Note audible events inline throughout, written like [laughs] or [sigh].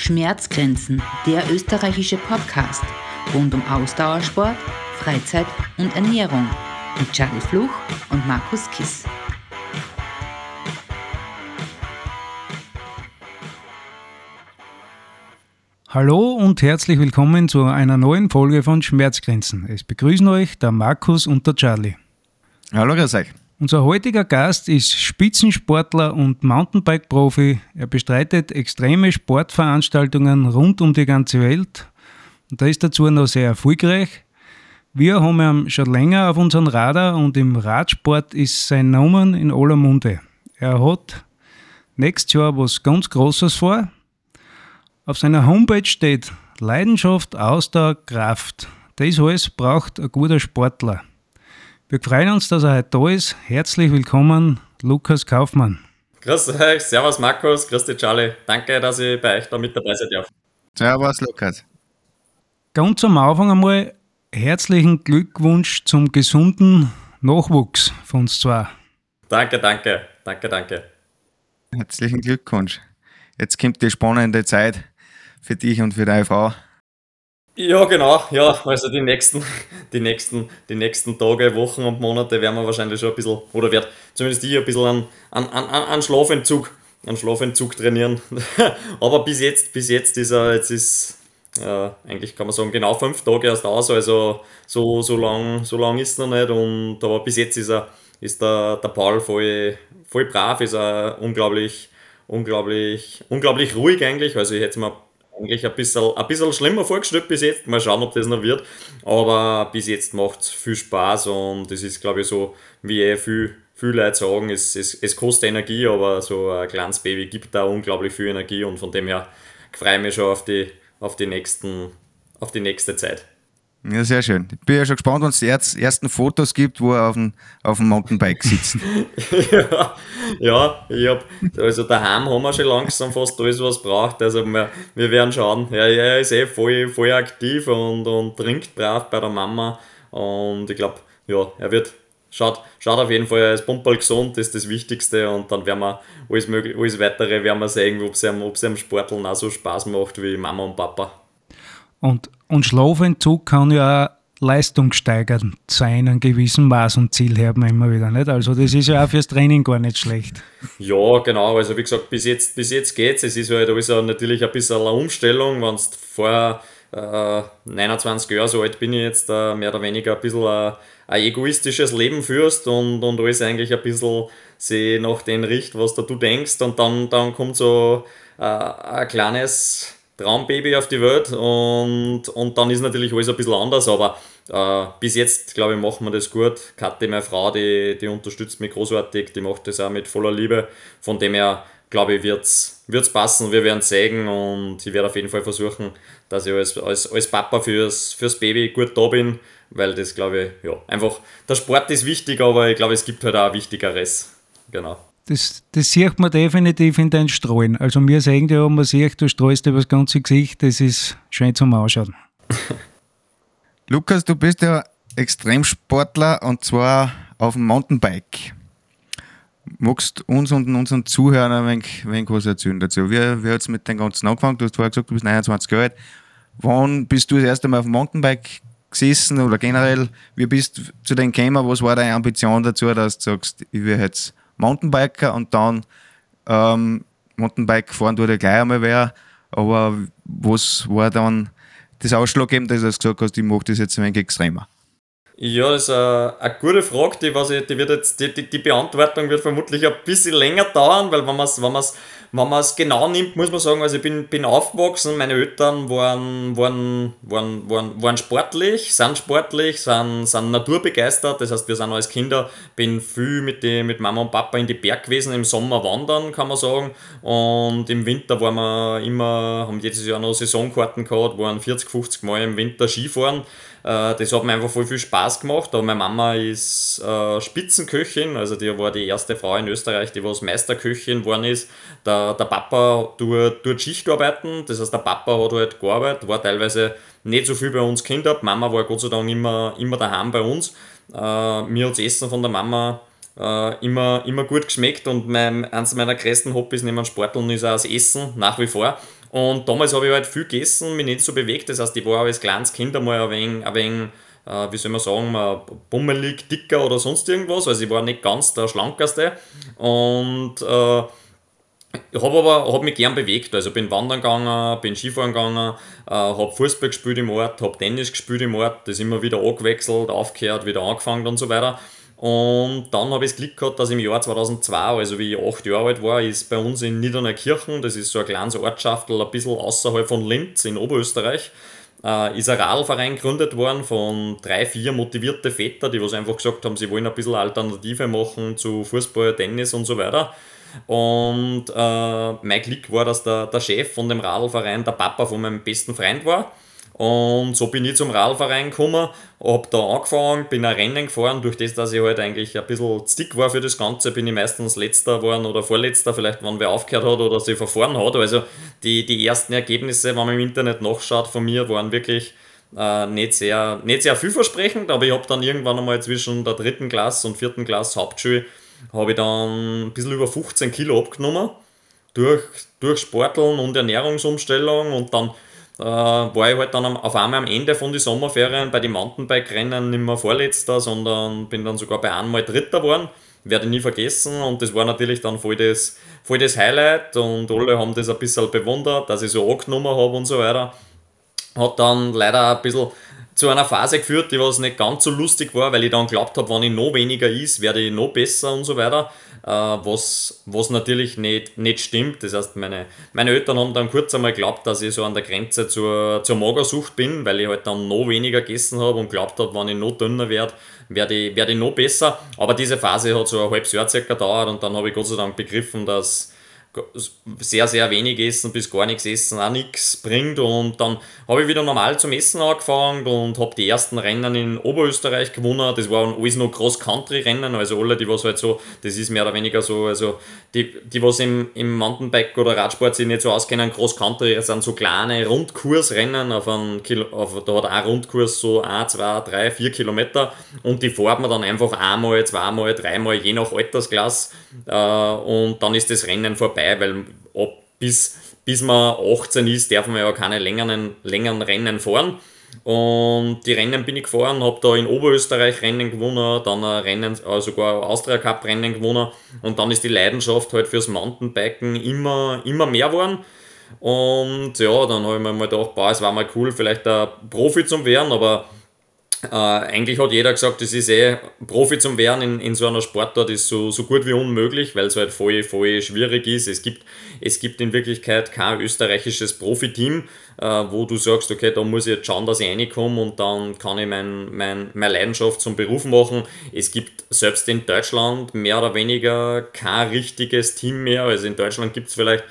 Schmerzgrenzen, der österreichische Podcast rund um Ausdauersport, Freizeit und Ernährung mit Charlie Fluch und Markus Kiss. Hallo und herzlich willkommen zu einer neuen Folge von Schmerzgrenzen. Es begrüßen euch der Markus und der Charlie. Hallo, grüß euch. Unser heutiger Gast ist Spitzensportler und Mountainbike-Profi. Er bestreitet extreme Sportveranstaltungen rund um die ganze Welt und er ist dazu noch sehr erfolgreich. Wir haben ihn schon länger auf unserem Radar und im Radsport ist sein Name in aller Munde. Er hat nächstes Jahr was ganz Großes vor. Auf seiner Homepage steht Leidenschaft, Ausdauer, Kraft. Das alles braucht ein guter Sportler. Wir freuen uns, dass er heute da ist. Herzlich willkommen, Lukas Kaufmann. Grüß euch, Servus Markus, grüß dich Charlie. Danke, dass ich bei euch da mit dabei sein darf. Servus Lukas. Ganz am Anfang einmal herzlichen Glückwunsch zum gesunden Nachwuchs von uns zwei. Danke, danke, danke, danke. Herzlichen Glückwunsch. Jetzt kommt die spannende Zeit für dich und für deine Frau. Ja, genau, ja, also die nächsten, [laughs] die nächsten, die nächsten Tage, Wochen und Monate werden wir wahrscheinlich schon ein bisschen, oder wird zumindest ich ein bisschen an, an, an, an Schlafentzug, an Schlafentzug trainieren. [laughs] Aber bis jetzt, bis jetzt ist er, jetzt ist, äh, eigentlich kann man sagen, genau fünf Tage erst aus, also so, so lang, so lang ist er noch nicht. Und aber bis jetzt ist er, ist der, der Paul voll, voll brav, ist er unglaublich, unglaublich, unglaublich ruhig eigentlich, also ich hätte mir eigentlich ein bisschen, ein bisschen schlimmer vorgestellt bis jetzt. Mal schauen, ob das noch wird. Aber bis jetzt macht es viel Spaß und es ist, glaube ich, so, wie eh viel, viele Leute sagen, es, es, es kostet Energie, aber so ein kleines Baby gibt da unglaublich viel Energie und von dem her freue ich mich schon auf die, auf die, nächsten, auf die nächste Zeit. Ja, sehr schön. Ich bin ja schon gespannt, wenn es die ersten Fotos gibt, wo er auf dem, auf dem Mountainbike sitzt. [laughs] ja, ja, ich hab, also daheim haben wir schon langsam fast alles, was braucht. Also wir, wir werden schauen. Ja, er ist eh voll, voll aktiv und, und trinkt brav bei der Mama. Und ich glaube, ja, er wird, schaut, schaut auf jeden Fall, er ist pumperl gesund, ist das Wichtigste. Und dann werden wir alles, alles Weitere werden wir sehen, ob es ihm, ihm Sporteln auch so Spaß macht wie Mama und Papa. Und, und Schlafentzug kann ja auch leistungssteigernd sein, ein gewissen Maß und Ziel haben wir immer wieder. Nicht? Also das ist ja auch fürs Training gar nicht schlecht. Ja, genau. Also wie gesagt, bis jetzt, bis jetzt geht es. Es ist halt also natürlich ein bisschen eine Umstellung, wenn es vorher äh, 29 Jahre so alt bin ich jetzt, äh, mehr oder weniger ein bisschen ein, ein egoistisches Leben führst und, und alles eigentlich ein bisschen sie nach dem richt, was da du denkst und dann, dann kommt so äh, ein kleines Traumbaby auf die Welt und, und dann ist natürlich alles ein bisschen anders, aber äh, bis jetzt, glaube ich, machen wir das gut. Kathi, meine Frau, die, die unterstützt mich großartig, die macht das auch mit voller Liebe. Von dem her, glaube ich, wird es passen, wir werden sägen und ich werde auf jeden Fall versuchen, dass ich als, als, als Papa fürs, fürs Baby gut da bin, weil das, glaube ich, ja, einfach, der Sport ist wichtig, aber ich glaube, es gibt halt auch Wichtigeres. Genau. Das, das sieht man definitiv in deinen Strahlen. Also mir sagen ja, man sieht, du strahlst über das ganze Gesicht, das ist schön zum Ausschauen. [laughs] Lukas, du bist ja Extremsportler und zwar auf dem Mountainbike. Magst uns und unseren Zuhörern ein wenig, wenig was erzählen dazu? Wie, wie hat es mit dem Ganzen angefangen? Du hast vorher gesagt, du bist 29 Jahre alt. Wann bist du das erste Mal auf dem Mountainbike gesessen oder generell, wie bist du zu dem gekommen? Was war deine Ambition dazu, dass du sagst, ich will jetzt Mountainbiker und dann ähm, Mountainbike fahren tut ja gleich einmal wer. Aber was war dann das Ausschlaggebende, dass du gesagt hast, ich mache das jetzt ein wenig extremer? Ja, das ist eine, eine gute Frage, die, was ich, die, wird jetzt, die, die, die Beantwortung wird vermutlich ein bisschen länger dauern, weil wenn man es wenn wenn man es genau nimmt, muss man sagen, also ich bin, bin aufgewachsen, meine Eltern waren, waren, waren, waren, waren sportlich, sind sportlich, sind, sind naturbegeistert, das heißt, wir sind als Kinder, bin viel mit, die, mit Mama und Papa in die Berg gewesen, im Sommer wandern, kann man sagen, und im Winter waren wir immer, haben jedes Jahr noch Saisonkarten gehabt, waren 40, 50 Mal im Winter Skifahren, das hat mir einfach voll viel Spaß gemacht. Aber meine Mama ist äh, Spitzenköchin, also die war die erste Frau in Österreich, die was Meisterköchin geworden ist. Der, der Papa tut, tut Schichtarbeiten, das heißt, der Papa hat halt gearbeitet, war teilweise nicht so viel bei uns Kinder. Mama war Gott sei Dank immer, immer daheim bei uns. Äh, mir hat das Essen von der Mama äh, immer, immer gut geschmeckt und mein, eines meiner größten Hobbys neben Sporteln ist auch das Essen, nach wie vor. Und damals habe ich halt viel gegessen, mich nicht so bewegt. Das heißt, ich war als kleines Kind einmal ein wenig, ein wenig äh, wie soll man sagen, bummelig, dicker oder sonst irgendwas. Also ich war nicht ganz der Schlankeste. Und äh, ich habe aber hab mich gern bewegt, also bin wandern gegangen, bin Skifahren gegangen, äh, habe Fußball gespielt im Ort, habe Tennis gespielt im Ort, das immer wieder angewechselt, aufgehört, wieder angefangen und so weiter. Und dann habe ich das Glück gehabt, dass im Jahr 2002, also wie ich acht Jahre alt war, ist bei uns in Niederneukirchen, das ist so ein kleines Ortschaftel, ein bisschen außerhalb von Linz in Oberösterreich, äh, ist ein Radlverein gegründet worden von drei, vier motivierte Väter, die was einfach gesagt haben, sie wollen ein bisschen Alternative machen zu Fußball, Tennis und so weiter. Und äh, mein Glück war, dass der, der Chef von dem Radlverein der Papa von meinem besten Freund war. Und so bin ich zum Radlverein gekommen, hab da angefangen, bin ein Rennen gefahren, durch das, dass ich halt eigentlich ein bisschen stick war für das Ganze, bin ich meistens letzter geworden oder vorletzter, vielleicht wenn wer aufgehört hat oder sich verfahren hat. Also die, die ersten Ergebnisse, wenn man im Internet nachschaut von mir, waren wirklich äh, nicht, sehr, nicht sehr vielversprechend, aber ich habe dann irgendwann einmal zwischen der dritten Klasse und vierten Klasse Hauptschule habe ich dann ein bisschen über 15 Kilo abgenommen durch, durch Sporteln und Ernährungsumstellung und dann äh, war ich halt dann auf einmal am Ende von den Sommerferien bei den Mountainbike-Rennen nicht mehr Vorletzter, sondern bin dann sogar bei einmal Dritter geworden. Werde ich nie vergessen und das war natürlich dann voll das, voll das Highlight und alle haben das ein bisschen bewundert, dass ich so angenommen habe und so weiter. Hat dann leider ein bisschen zu einer Phase geführt, die was nicht ganz so lustig war, weil ich dann glaubt habe, wenn ich noch weniger ist, werde ich noch besser und so weiter. Äh, was, was natürlich nicht, nicht stimmt. Das heißt, meine, meine Eltern haben dann kurz einmal geglaubt, dass ich so an der Grenze zur, zur Magersucht bin, weil ich halt dann noch weniger gegessen habe und glaubt habe, wenn ich noch dünner werde, werde ich, werde ich noch besser. Aber diese Phase hat so ein halbes Jahr circa gedauert und dann habe ich Gott sei Dank begriffen, dass sehr, sehr wenig essen bis gar nichts essen auch nichts bringt. Und dann habe ich wieder normal zum Essen angefangen und habe die ersten Rennen in Oberösterreich gewonnen. Das waren alles noch Cross-Country-Rennen, also alle, die was halt so, das ist mehr oder weniger so, also die, die was im, im Mountainbike oder Radsport sich nicht so auskennen, Cross-Country sind so kleine Rundkursrennen auf einen Kilo, auf, da hat ein Rundkurs so 1, 2, 3, 4 Kilometer und die fährt man dann einfach einmal, zweimal, dreimal, je nach Altersklasse äh, und dann ist das Rennen vorbei vorbei, weil ab bis, bis man 18 ist, darf man ja keine längeren, längeren Rennen fahren. Und die Rennen bin ich gefahren, habe da in Oberösterreich Rennen gewonnen, dann ein Rennen, äh, sogar Austria Cup Rennen gewonnen und dann ist die Leidenschaft halt fürs Mountainbiken immer, immer mehr geworden. Und ja, dann habe ich mir mal gedacht, boah, es war mal cool, vielleicht ein Profi zu werden, aber äh, eigentlich hat jeder gesagt, das ist eh Profi zum werden in, in so einer Sportart ist so, so gut wie unmöglich, weil es halt voll, voll schwierig ist. Es gibt, es gibt in Wirklichkeit kein österreichisches Profiteam, äh, wo du sagst, okay, da muss ich jetzt schauen, dass ich reinkomme und dann kann ich mein, mein, meine Leidenschaft zum Beruf machen. Es gibt selbst in Deutschland mehr oder weniger kein richtiges Team mehr. Also in Deutschland gibt es vielleicht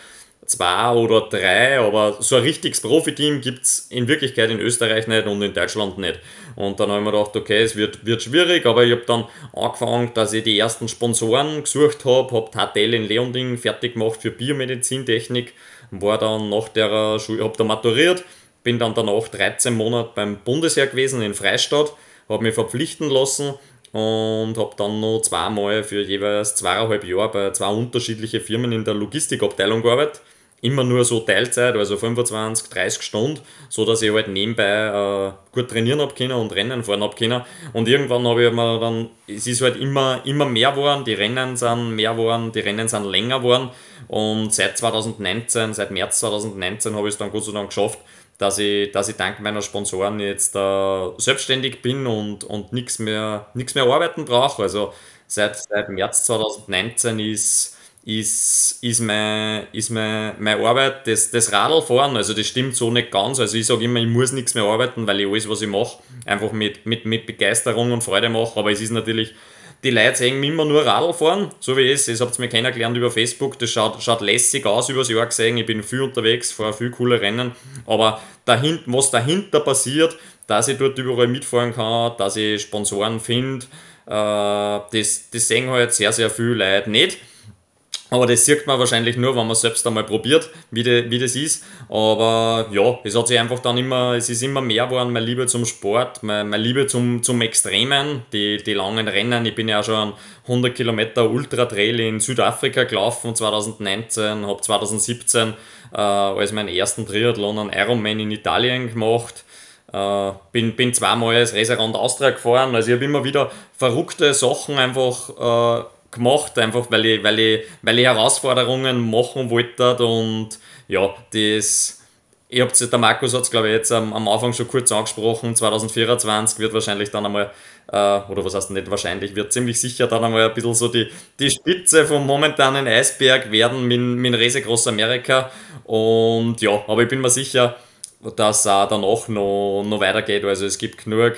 zwei oder drei, aber so ein richtiges Profiteam gibt es in Wirklichkeit in Österreich nicht und in Deutschland nicht. Und dann habe ich mir gedacht, okay, es wird, wird schwierig, aber ich habe dann angefangen, dass ich die ersten Sponsoren gesucht habe, habe Tatel in Leonding fertig gemacht für Biomedizintechnik, war dann nach der Schule, habe da maturiert, bin dann danach 13 Monate beim Bundesheer gewesen in Freistadt, habe mich verpflichten lassen und habe dann noch zweimal für jeweils zweieinhalb Jahre bei zwei unterschiedlichen Firmen in der Logistikabteilung gearbeitet immer nur so Teilzeit, also 25, 30 Stunden, so dass ich halt nebenbei äh, gut trainieren habe können und Rennen fahren habe können. Und irgendwann habe ich mir dann, es ist halt immer, immer mehr geworden, die Rennen sind mehr geworden, die Rennen sind länger geworden. Und seit 2019, seit März 2019 habe ich es dann Gott sei Dank geschafft, dass ich, dass ich dank meiner Sponsoren jetzt äh, selbstständig bin und, und nichts mehr, mehr arbeiten brauche. Also seit, seit März 2019 ist ist, ist, mein, ist mein, meine Arbeit das, das Radlfahren. Also das stimmt so nicht ganz. Also ich sage immer, ich muss nichts mehr arbeiten, weil ich alles, was ich mache, einfach mit, mit, mit Begeisterung und Freude mache. Aber es ist natürlich, die Leute sehen immer nur Radl fahren, so wie es. Habt ihr mir kennengelernt über Facebook. Das schaut, schaut lässig aus über das Jahr gesehen. Ich bin viel unterwegs, fahre viel coole Rennen. Aber dahin, was dahinter passiert, dass ich dort überall mitfahren kann, dass ich Sponsoren finde, äh, das, das sehen halt sehr, sehr viele Leute nicht. Aber das sieht man wahrscheinlich nur, wenn man selbst einmal probiert, wie, de, wie das ist. Aber ja, es hat sich einfach dann immer, es ist immer mehr geworden, meine Liebe zum Sport, meine, meine Liebe zum, zum Extremen, die, die langen Rennen. Ich bin ja auch schon 100 Kilometer Ultra-Trail in Südafrika gelaufen 2019, habe 2017 äh, als meinen ersten Triathlon einen Ironman in Italien gemacht. Äh, bin, bin zweimal als Reserand Austria gefahren, also ich habe immer wieder verrückte Sachen einfach äh, gemacht, einfach weil ich, weil ich, weil ich Herausforderungen machen wollte und ja, das. Ich hab's, der Markus hat es, glaube ich, jetzt am, am, Anfang schon kurz angesprochen. 2024 wird wahrscheinlich dann einmal, äh, oder was heißt nicht wahrscheinlich, wird ziemlich sicher dann einmal ein bisschen so die, die Spitze vom momentanen Eisberg werden mit, mit Rese Groß Amerika. Und ja, aber ich bin mir sicher, dass auch danach noch, noch weitergeht. Also es gibt genug,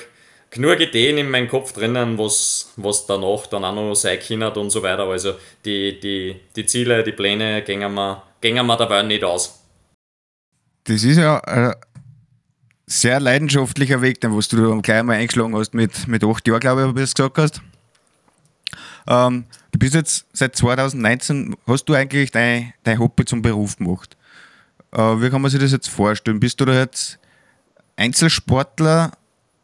genug Ideen in meinem Kopf drinnen, was, was danach dann auch noch sein kann und so weiter. Also die, die, die Ziele, die Pläne gehen wir, gehen wir dabei nicht aus. Das ist ja ein sehr leidenschaftlicher Weg, den was du gleich mal eingeschlagen hast mit, mit acht Jahren, glaube ich, wie du es gesagt hast. Ähm, du bist jetzt seit 2019, hast du eigentlich dein, dein Hobby zum Beruf gemacht? Äh, wie kann man sich das jetzt vorstellen? Bist du da jetzt Einzelsportler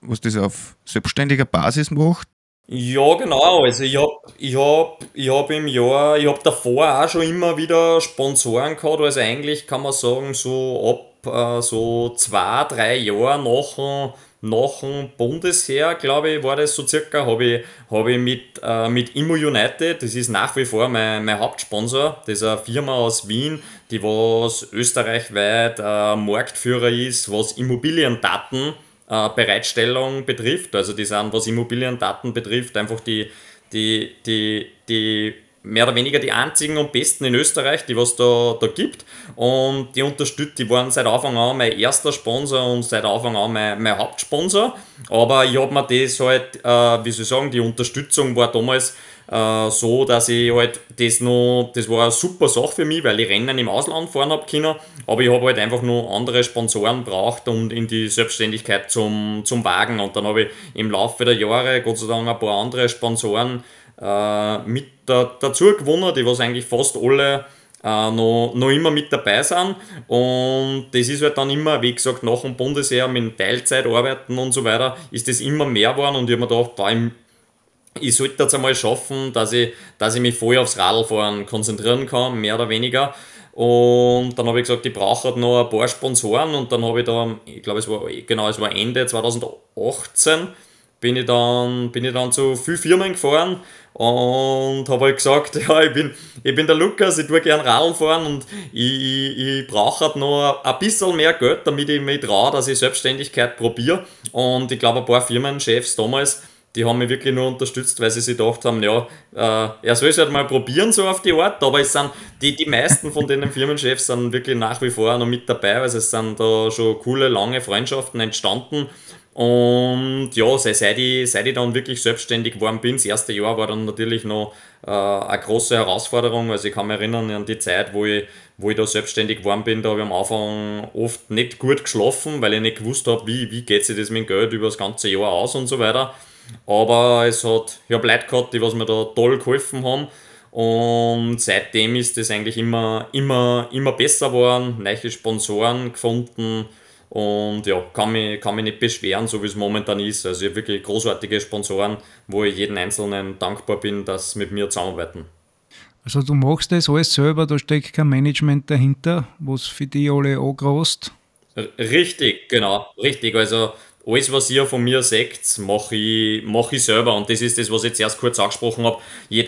was das auf selbstständiger Basis macht? Ja, genau. Also ich habe ich hab, ich hab im Jahr, ich habe davor auch schon immer wieder Sponsoren gehabt. Also eigentlich kann man sagen, so ab äh, so zwei, drei Jahre nach, nach dem Bundesheer, glaube ich, war das so circa, habe ich, hab ich mit, äh, mit Immo United, das ist nach wie vor mein, mein Hauptsponsor, das ist eine Firma aus Wien, die was österreichweit äh, Marktführer ist, was Immobiliendaten äh, Bereitstellung betrifft. Also die sind, was Immobiliendaten betrifft, einfach die, die, die, die mehr oder weniger die einzigen und besten in Österreich, die was da, da gibt. Und die unterstützt, die waren seit Anfang an mein erster Sponsor und seit Anfang an mein, mein Hauptsponsor. Aber ich habe mir das halt, äh, wie soll ich sagen, die Unterstützung war damals äh, so, dass ich halt das noch, das war eine super Sache für mich, weil ich Rennen im Ausland fahren habe können, aber ich habe halt einfach noch andere Sponsoren braucht und in die Selbstständigkeit zum, zum Wagen. Und dann habe ich im Laufe der Jahre Gott sei Dank ein paar andere Sponsoren äh, mit da, dazu gewonnen, die was eigentlich fast alle äh, noch, noch immer mit dabei sind. Und das ist halt dann immer, wie gesagt, nach dem Bundesheer mit Teilzeit arbeiten und so weiter, ist das immer mehr geworden. Und ich habe mir gedacht, da im ich sollte das einmal schaffen, dass ich, dass ich mich voll aufs Radlfahren konzentrieren kann, mehr oder weniger. Und dann habe ich gesagt, ich brauche noch ein paar Sponsoren und dann habe ich da, ich glaube es war, genau, es war Ende 2018, bin ich dann, bin ich dann zu vielen Firmen gefahren und habe halt gesagt, [laughs] ja, ich bin, ich bin der Lukas, ich tue gerne Radl fahren und ich, ich, ich brauche halt noch ein bisschen mehr Geld, damit ich mich traue, dass ich Selbstständigkeit probiere. Und ich glaube, ein paar Firmenchefs damals, die haben mich wirklich nur unterstützt, weil sie sich gedacht haben, ja, äh, er soll es halt mal probieren, so auf die Art, aber es sind, die, die meisten von den [laughs] Firmenchefs sind wirklich nach wie vor noch mit dabei, also es sind da schon coole, lange Freundschaften entstanden und ja, seit ich, seit ich dann wirklich selbstständig geworden bin, das erste Jahr war dann natürlich noch äh, eine große Herausforderung, also ich kann mich erinnern an die Zeit, wo ich, wo ich da selbstständig geworden bin, da habe ich am Anfang oft nicht gut geschlafen, weil ich nicht gewusst habe, wie, wie geht sich das mit dem Geld über das ganze Jahr aus und so weiter. Aber es hat, ich habe Leute gehabt, die was mir da toll geholfen haben. Und seitdem ist es eigentlich immer, immer, immer besser geworden, neue Sponsoren gefunden und ja, kann mich, kann mich nicht beschweren, so wie es momentan ist. Also ich habe wirklich großartige Sponsoren, wo ich jeden Einzelnen dankbar bin, dass sie mit mir zusammenarbeiten. Also du machst das alles selber, da steckt kein Management dahinter, was für die alle angrast? Richtig, genau, richtig. Also alles, was ihr von mir seht, mache ich, mach ich selber. Und das ist das, was ich jetzt erst kurz angesprochen habe.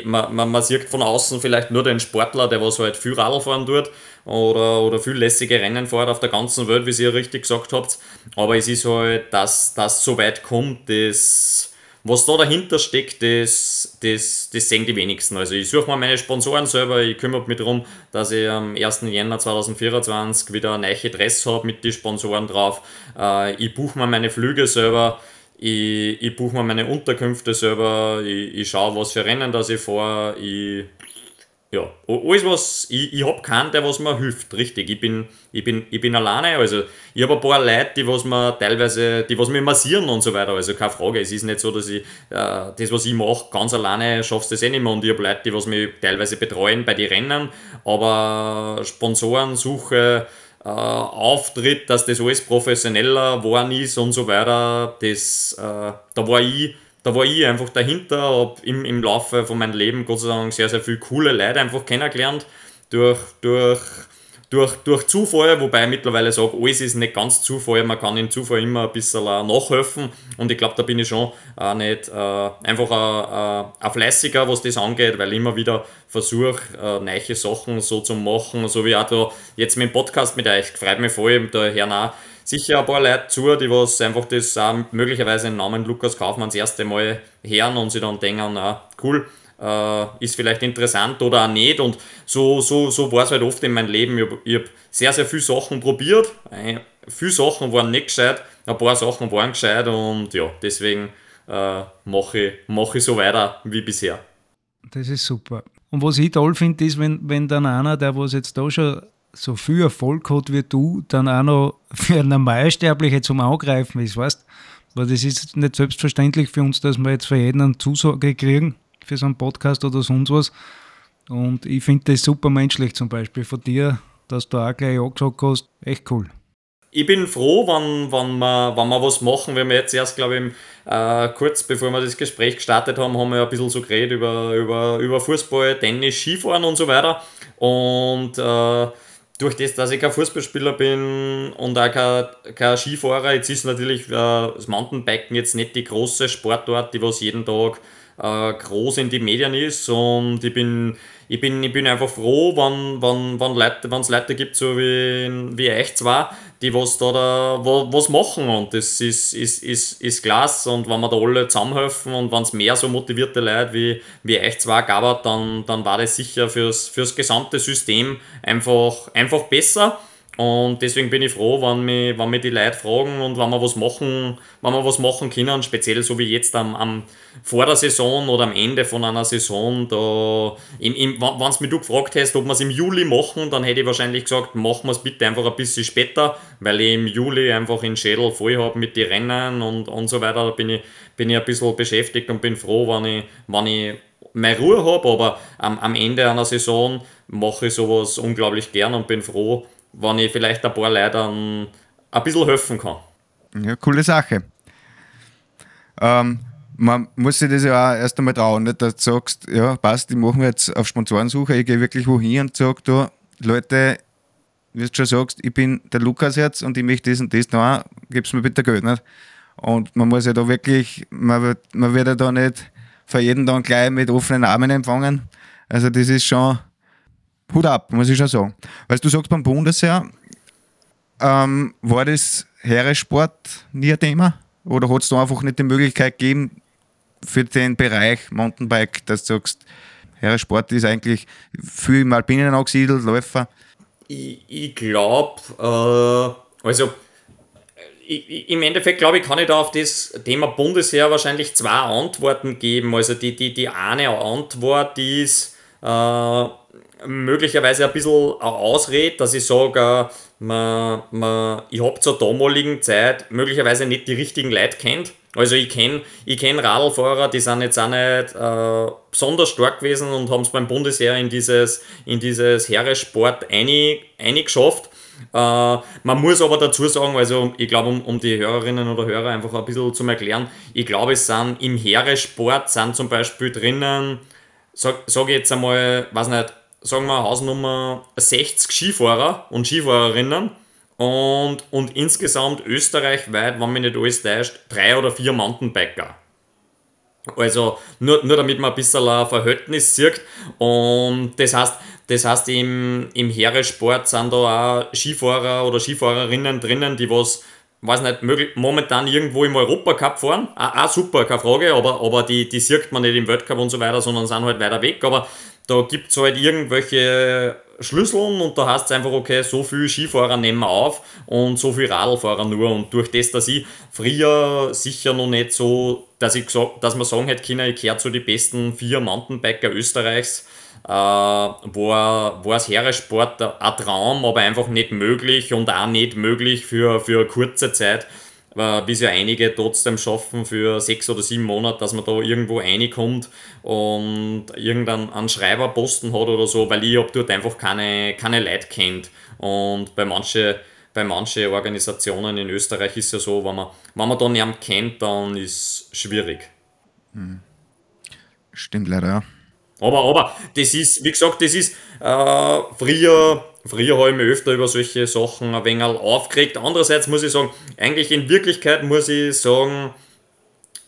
Man, man, man sieht von außen vielleicht nur den Sportler, der was halt viel Radl fahren tut oder, oder viel lässige Rennen fährt auf der ganzen Welt, wie ihr richtig gesagt habt. Aber es ist halt, dass das so weit kommt, das was da dahinter steckt, das, das, das sehen die wenigsten. Also ich suche mal meine Sponsoren selber, ich kümmere mich darum, dass ich am 1. Jänner 2024 wieder eine neue Dress habe mit den Sponsoren drauf. Äh, ich buche mir meine Flüge selber, ich, ich buche mir meine Unterkünfte selber, ich, ich schaue, was für Rennen das ich fahre, ich ja, alles was, ich, ich habe keinen, der was mir hilft, richtig. Ich bin, ich bin, ich bin alleine, also ich habe ein paar Leute, die was mir teilweise, die was mir massieren und so weiter, also keine Frage. Es ist nicht so, dass ich äh, das, was ich mache, ganz alleine schaffst das eh nicht mehr und ich habe Leute, die was mich teilweise betreuen bei den Rennen, aber Sponsorensuche, äh, Auftritt, dass das alles professioneller geworden ist und so weiter, das, äh, da war ich da war ich einfach dahinter, habe im, im Laufe von meinem Leben Gott sei Dank sehr, sehr viele coole Leute einfach kennengelernt. Durch, durch, durch, durch Zufall, wobei ich mittlerweile sage, alles ist nicht ganz Zufall, man kann im Zufall immer ein bisschen nachhelfen. Und ich glaube, da bin ich schon äh, nicht äh, einfach ein, ein Fleißiger, was das angeht, weil ich immer wieder versuche, äh, neue Sachen so zu machen, so wie auch da jetzt mit dem Podcast mit euch, freut mich voll, da hören auch sicher ein paar Leute zu, die was einfach das auch möglicherweise im Namen Lukas Kaufmann das erste Mal hören und sich dann denken, na cool, äh, ist vielleicht interessant oder auch nicht. Und so, so, so war es halt oft in meinem Leben. Ich habe hab sehr, sehr viele Sachen probiert. Äh, viele Sachen waren nicht gescheit, ein paar Sachen waren gescheit und ja, deswegen äh, mache ich, mach ich so weiter wie bisher. Das ist super. Und was ich toll finde, ist, wenn, wenn dann einer, der was jetzt da schon so viel Erfolg hat wie du, dann auch noch für Normalsterbliche zum Angreifen ist, weißt Weil das ist nicht selbstverständlich für uns, dass wir jetzt für jeden eine Zusage kriegen, für so einen Podcast oder sonst was. Und ich finde das super menschlich zum Beispiel von dir, dass du auch gleich angesagt hast. Echt cool. Ich bin froh, wenn, wenn, wir, wenn wir was machen. Wir haben jetzt erst, glaube ich, äh, kurz bevor wir das Gespräch gestartet haben, haben wir ein bisschen so geredet über, über, über Fußball, Tennis, Skifahren und so weiter. Und äh, durch das, dass ich kein Fußballspieler bin und auch kein, kein Skifahrer, jetzt ist natürlich äh, das Mountainbiken jetzt nicht die große Sportart, die was jeden Tag äh, groß in die Medien ist. Und ich bin, ich bin, ich bin einfach froh, wenn wenn, wenn Leute, es Leute gibt, so wie, wie euch zwar, die was da, da was machen und das ist, ist, ist, ist klasse. Und wenn wir da alle zusammenhelfen und wenn es mehr so motivierte Leute wie, wie euch zwar gab, dann, dann war das sicher fürs, fürs gesamte System einfach, einfach besser und deswegen bin ich froh, wenn mich, wenn die Leute fragen und wenn wir was machen, wenn wir was machen können, speziell so wie jetzt am, am vor der Saison oder am Ende von einer Saison. Da, wenn du mich du gefragt hast, ob wir es im Juli machen, dann hätte ich wahrscheinlich gesagt, machen wir es bitte einfach ein bisschen später, weil ich im Juli einfach den Schädel voll habe mit den Rennen und, und so weiter. Da bin ich, bin ich ein bisschen beschäftigt und bin froh, wenn ich, wenn ich meine Ruhe habe, aber am, am Ende einer Saison mache ich sowas unglaublich gern und bin froh, wenn ich vielleicht ein paar Leuten ein bisschen helfen kann. Ja, coole Sache. Ähm, man muss sich das ja auch erst einmal trauen, nicht? dass du sagst, ja, passt, ich mache jetzt auf Sponsorensuche, ich gehe wirklich wohin und sage, du, Leute, wie du schon sagst, ich bin der Lukas jetzt und ich möchte das und das da, gib's mir bitte Geld. Nicht? Und man muss ja da wirklich, man wird, man wird ja da nicht für jeden dann gleich mit offenen Armen empfangen. Also das ist schon, Hut ab, muss ich schon sagen. Weil du sagst beim Bundesheer, ähm, war das Heeresport nie ein Thema? Oder hat es da einfach nicht die Möglichkeit gegeben für den Bereich Mountainbike, dass du sagst, Heeresport ist eigentlich viel im Alpinen angesiedelt, Läufer? Ich, ich glaube, äh, also ich, im Endeffekt glaube ich, kann ich da auf das Thema Bundesheer wahrscheinlich zwei Antworten geben. Also die, die, die eine Antwort ist, äh, möglicherweise ein bisschen eine Ausrede, dass ich sage, man, man, ich habe zur damaligen Zeit möglicherweise nicht die richtigen Leute kennt. Also ich kenne ich kenn Radlfahrer, die sind jetzt auch nicht äh, besonders stark gewesen und haben es beim Bundesheer in dieses, in dieses Heeresport eingeschafft. Äh, man muss aber dazu sagen, also ich glaube, um, um die Hörerinnen oder Hörer einfach ein bisschen zu erklären, ich glaube, es sind im Heeresport sind zum Beispiel drinnen, sage sag ich jetzt einmal, weiß nicht, sagen wir, Hausnummer 60 Skifahrer und Skifahrerinnen und, und insgesamt österreichweit, wenn mich nicht alles täuscht, drei oder vier Mountainbiker. Also nur, nur damit man ein bisschen ein Verhältnis sieht. Und das heißt, das heißt im, im Heeresport sind da auch Skifahrer oder Skifahrerinnen drinnen, die was, weiß nicht, möglich, momentan irgendwo im Europacup fahren. Auch, auch super, keine Frage, aber, aber die, die sieht man nicht im Weltcup und so weiter, sondern sind halt weiter weg. Aber da gibt es halt irgendwelche Schlüsseln und da heißt es einfach, okay, so viele Skifahrer nehmen wir auf und so viele Radlfahrer nur. Und durch das, dass ich früher sicher noch nicht so, dass ich gesagt, dass man sagen hätte können, ich gehöre zu den besten vier Mountainbiker Österreichs, war, war als Heeresport ein Traum, aber einfach nicht möglich und auch nicht möglich für, für kurze Zeit wie es ja einige trotzdem schaffen für sechs oder sieben Monate, dass man da irgendwo reinkommt und irgendeinen Schreiberposten hat oder so, weil ich hab dort einfach keine, keine Leute kennt. Und bei manchen bei manchen Organisationen in Österreich ist es ja so, wenn man, wenn man da niemanden kennt, dann ist es schwierig. Hm. Stimmt leider, ja. Aber, aber das ist, wie gesagt, das ist äh, früher Früher habe ich mich öfter über solche Sachen ein wenig aufgeregt. Andererseits muss ich sagen, eigentlich in Wirklichkeit muss ich sagen,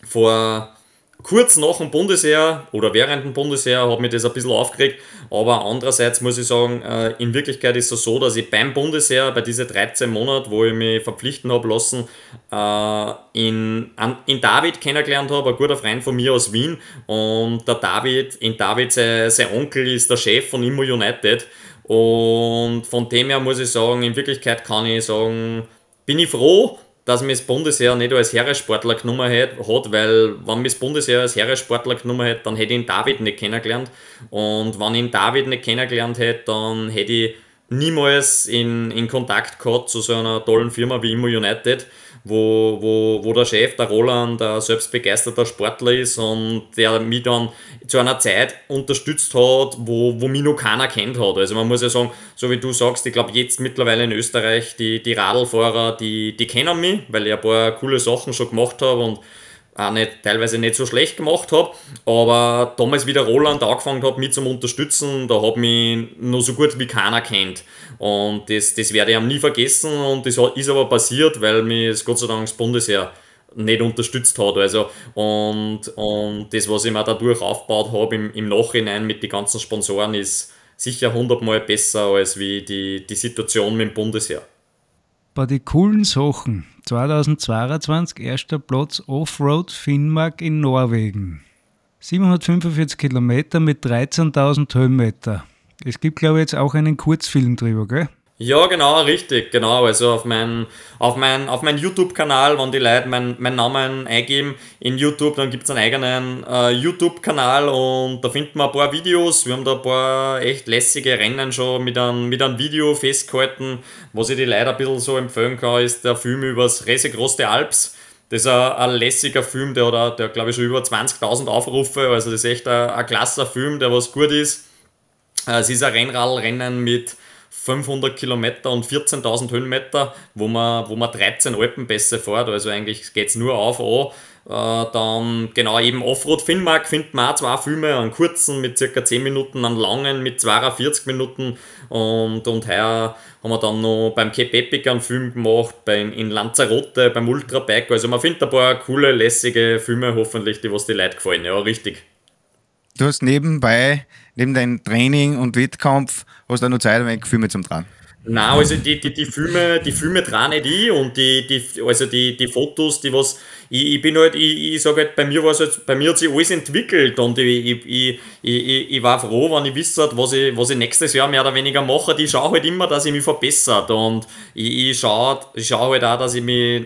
vor kurz nach dem Bundesheer oder während dem Bundesheer hat mich das ein bisschen aufgeregt, aber andererseits muss ich sagen, äh, in Wirklichkeit ist es so, dass ich beim Bundesheer, bei diesen 13 Monaten, wo ich mich verpflichten habe lassen, äh, in, in David kennengelernt habe, ein guter Freund von mir aus Wien. Und der David, in David sein, sein Onkel ist der Chef von Immo United und von dem her muss ich sagen, in Wirklichkeit kann ich sagen, bin ich froh, dass mich das Bundesheer nicht als Heeressportler genommen hat, weil wenn mich das Bundesheer als Heeressportler genommen hätte, dann hätte ich ihn David nicht kennengelernt. Und wenn ich ihn David nicht kennengelernt hätte, dann hätte ich niemals in, in Kontakt gehabt zu so einer tollen Firma wie Immo United wo, wo, wo der Chef, der Roland, ein selbstbegeisterter Sportler ist und der mich dann zu einer Zeit unterstützt hat, wo, wo mich noch keiner kennt hat. Also man muss ja sagen, so wie du sagst, ich glaube jetzt mittlerweile in Österreich, die, die Radlfahrer, die, die kennen mich, weil ich ein paar coole Sachen schon gemacht habe und auch nicht, teilweise nicht so schlecht gemacht habe. Aber damals, wie der Roland angefangen hat, mich zu unterstützen, da hat mich noch so gut wie keiner kennt. Und das, das werde ich ihm nie vergessen und das ist aber passiert, weil mich Gott sei Dank das Bundesheer nicht unterstützt hat. Also, und, und das, was ich mir dadurch aufgebaut habe im, im Nachhinein mit den ganzen Sponsoren, ist sicher hundertmal besser als wie die, die Situation mit dem Bundesheer. Bei den coolen Sachen 2022 erster Platz Offroad Finnmark in Norwegen. 745 Kilometer mit 13.000 Höhenmeter. Es gibt, glaube ich, jetzt auch einen Kurzfilm drüber, gell? Ja, genau, richtig, genau. Also auf meinen auf mein, auf mein YouTube-Kanal, wenn die Leute meinen mein Namen eingeben in YouTube, dann gibt es einen eigenen äh, YouTube-Kanal und da finden wir ein paar Videos. Wir haben da ein paar echt lässige Rennen schon mit einem, mit einem Video festgehalten. Was ich die Leute ein bisschen so empfehlen kann, ist der Film über das Resegroß der Alps. Das ist ein, ein lässiger Film, der hat, der glaube ich schon über 20.000 Aufrufe, also das ist echt ein, ein klasser Film, der was gut ist. Äh, es ist ein Rennradrennen mit 500 Kilometer und 14.000 Höhenmeter, wo man, wo man 13 Alpenpässe fährt, also eigentlich geht es nur auf an. Äh, dann genau eben Offroad Finnmark findet man auch zwei Filme, einen kurzen mit ca. 10 Minuten, einen langen mit 42 Minuten und, und heuer haben wir dann noch beim Cape Epic einen Film gemacht, beim, in Lanzarote, beim Ultrabike, also man findet ein paar coole, lässige Filme hoffentlich, die was die Leute gefallen, ja richtig. Du hast nebenbei, neben deinem Training und Wettkampf, hast du noch Zeit, ein Filme zum Dran? Nein, also die, die, die Filme, die Filme dran nicht ich und die, die, also die, die Fotos, die was, ich, ich bin halt, ich, ich sage halt, bei mir war halt, bei mir hat sich alles entwickelt und ich, ich, ich, ich, ich war froh, wenn ich wisse, was ich, was ich nächstes Jahr mehr oder weniger mache. Ich schaue halt immer, dass ich mich verbessert und ich, ich schaue ich schau halt auch, dass ich mich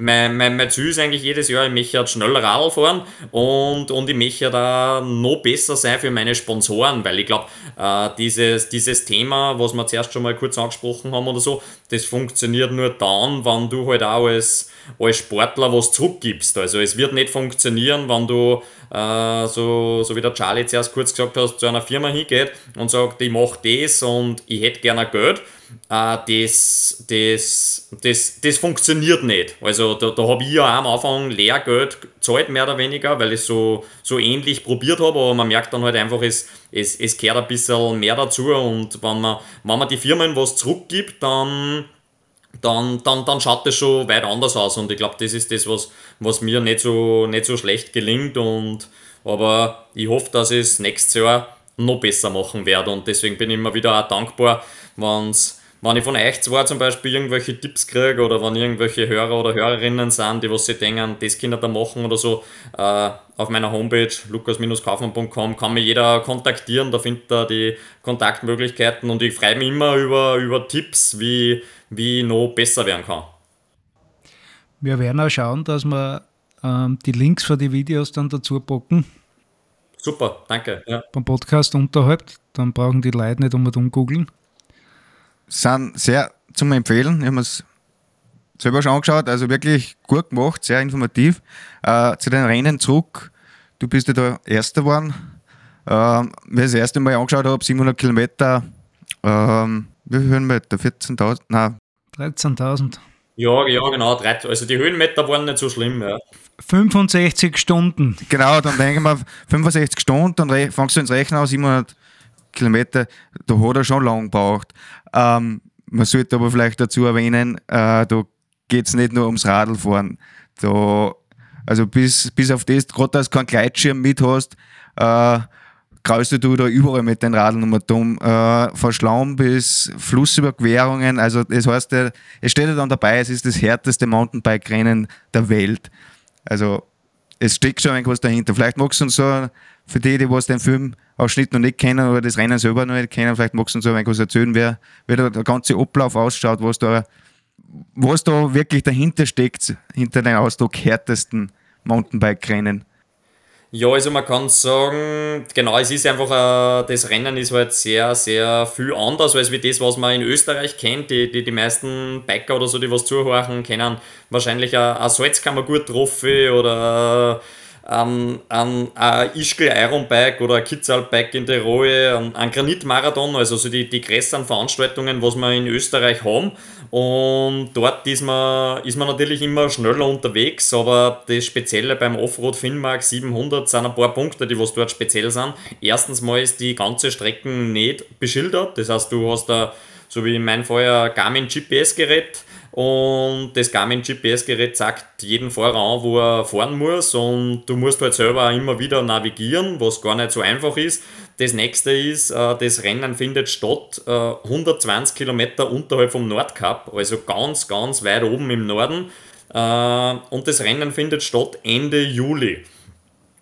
mein, mein, mein Ziel ist eigentlich jedes Jahr, ich möchte schneller Radl fahren und, und ich möchte da noch besser sein für meine Sponsoren, weil ich glaube, äh, dieses, dieses Thema, was wir zuerst schon mal kurz angesprochen haben oder so, das funktioniert nur dann, wenn du halt auch als, als Sportler was zurückgibst. Also es wird nicht funktionieren, wenn du, äh, so, so wie der Charlie zuerst kurz gesagt hast, zu einer Firma hingeht und sagt, ich mache das und ich hätte gerne Geld äh, das, das, das, das funktioniert nicht. Also da, da habe ich ja am Anfang Lehrgeld gezahlt, mehr oder weniger, weil ich so, so ähnlich probiert habe, aber man merkt dann halt einfach, es, es, es gehört ein bisschen mehr dazu und wenn man, wenn man die Firmen was zurückgibt, dann dann, dann, dann schaut das schon weit anders aus und ich glaube, das ist das, was, was mir nicht so, nicht so schlecht gelingt und aber ich hoffe, dass ich es nächstes Jahr noch besser machen werde und deswegen bin ich immer wieder auch dankbar, wenn's wenn ich von euch zwar zum Beispiel irgendwelche Tipps kriege oder wenn irgendwelche Hörer oder Hörerinnen sind, die was sie denken, das können da machen oder so, äh, auf meiner Homepage lukas-kaufmann.com kann mich jeder kontaktieren, da findet er die Kontaktmöglichkeiten und ich freue mich immer über, über Tipps, wie, wie ich noch besser werden kann. Wir werden auch schauen, dass wir ähm, die Links für die Videos dann dazu packen. Super, danke. Ja. beim Podcast unterhalb. Dann brauchen die Leute nicht unbedingt googeln. Sind sehr zum Empfehlen. Ich habe es selber schon angeschaut, also wirklich gut gemacht, sehr informativ. Äh, zu den Rennen zurück. Du bist ja da Erster geworden. Ähm, wie ich das erste Mal angeschaut habe, 700 Kilometer, ähm, wie viel Höhenmeter? 14.000? Nein, 13.000. ja, ja, genau. Also die Höhenmeter waren nicht so schlimm. Ja. 65 Stunden. Genau, dann denke ich mir 65 Stunden, dann fangst du ins Rechnen an, 700 Kilometer, da hat er schon lang gebraucht. Ähm, man sollte aber vielleicht dazu erwähnen, äh, da geht es nicht nur ums Radlfahren. Da, also bis, bis auf das, gerade dass du keinen Gleitschirm mit hast, äh, kraulst du da überall mit den Radeln um und um, äh, von Schlamm bis Flussüberquerungen. Also das heißt, es steht ja dann dabei, es ist das härteste Mountainbike-Rennen der Welt. Also es steckt schon irgendwas dahinter. Vielleicht magst du uns so, für die, die was den Filmausschnitt noch nicht kennen oder das Rennen selber noch nicht kennen, vielleicht magst du uns so irgendwas erzählen, wer, wie da der ganze Ablauf ausschaut, was da, was da wirklich dahinter steckt, hinter dem Ausdruck härtesten Mountainbike-Rennen. Ja, also man kann sagen, genau, es ist einfach, äh, das Rennen ist halt sehr, sehr viel anders als wie das, was man in Österreich kennt. Die, die, die meisten Biker oder so, die was zuhören, kennen wahrscheinlich ein, ein Salzkammergut-Trophy oder ähm, ein, ein Ischgl Ironbike oder ein Kitzalbike in Tirol, ein, ein Granitmarathon, also so die, die größeren Veranstaltungen, was wir in Österreich haben. Und dort ist man, ist man natürlich immer schneller unterwegs, aber das Spezielle beim Offroad Finnmark 700 sind ein paar Punkte, die was dort speziell sind. Erstens mal ist die ganze Strecke nicht beschildert, das heißt, du hast da, so wie in meinem Fall, ein Garmin GPS-Gerät und das Garmin GPS-Gerät sagt jeden Fahrer an, wo er fahren muss und du musst halt selber immer wieder navigieren, was gar nicht so einfach ist. Das nächste ist, äh, das Rennen findet statt äh, 120 Kilometer unterhalb vom Nordkap, also ganz, ganz weit oben im Norden. Äh, Und das Rennen findet statt Ende Juli.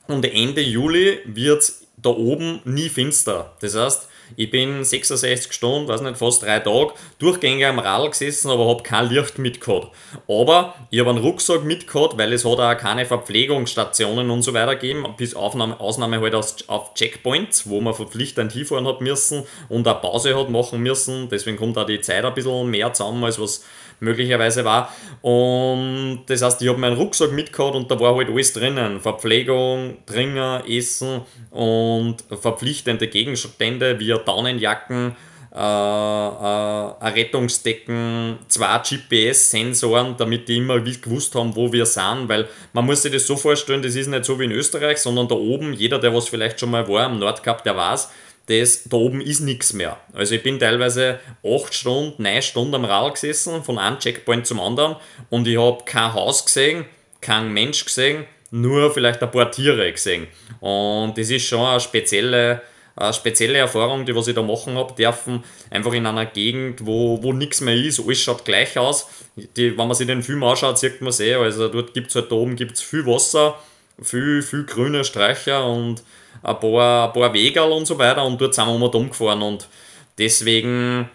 Und Ende Juli wird da oben nie finster. Das heißt, ich bin 66 Stunden, weiß nicht, fast drei Tage, durchgängig am Radl gesessen, aber habe kein Licht mitgehabt. Aber ich habe einen Rucksack mitgehabt, weil es hat auch keine Verpflegungsstationen und so weiter gegeben, bis Aufnahme, Ausnahme halt aus, auf Checkpoints, wo man verpflichtend hinfahren hat müssen und eine Pause hat machen müssen. Deswegen kommt auch die Zeit ein bisschen mehr zusammen, als was möglicherweise war. Und das heißt, ich habe meinen Rucksack mitgehabt und da war halt alles drinnen. Verpflegung, Trinken, Essen und verpflichtende Gegenstände wie Daunenjacken, äh, äh, Rettungsdecken, zwei GPS-Sensoren, damit die immer gewusst haben, wo wir sind, weil man muss sich das so vorstellen, das ist nicht so wie in Österreich, sondern da oben, jeder, der was vielleicht schon mal war am Nordkap, der weiß, das, da oben ist nichts mehr. Also ich bin teilweise 8 Stunden, 9 Stunden am Rad gesessen, von einem Checkpoint zum anderen und ich habe kein Haus gesehen, kein Mensch gesehen, nur vielleicht ein paar Tiere gesehen. Und das ist schon eine spezielle, eine spezielle Erfahrung, die was ich da machen habe dürfen. Einfach in einer Gegend, wo, wo nichts mehr ist, alles schaut gleich aus. Die, wenn man sich den Film anschaut, sieht man es eh. Also dort gibt es halt da oben gibt's viel Wasser, viel, viel grüne Sträucher und ein paar, ein paar Wegerl und so weiter und dort sind wir mal umgefahren und deswegen,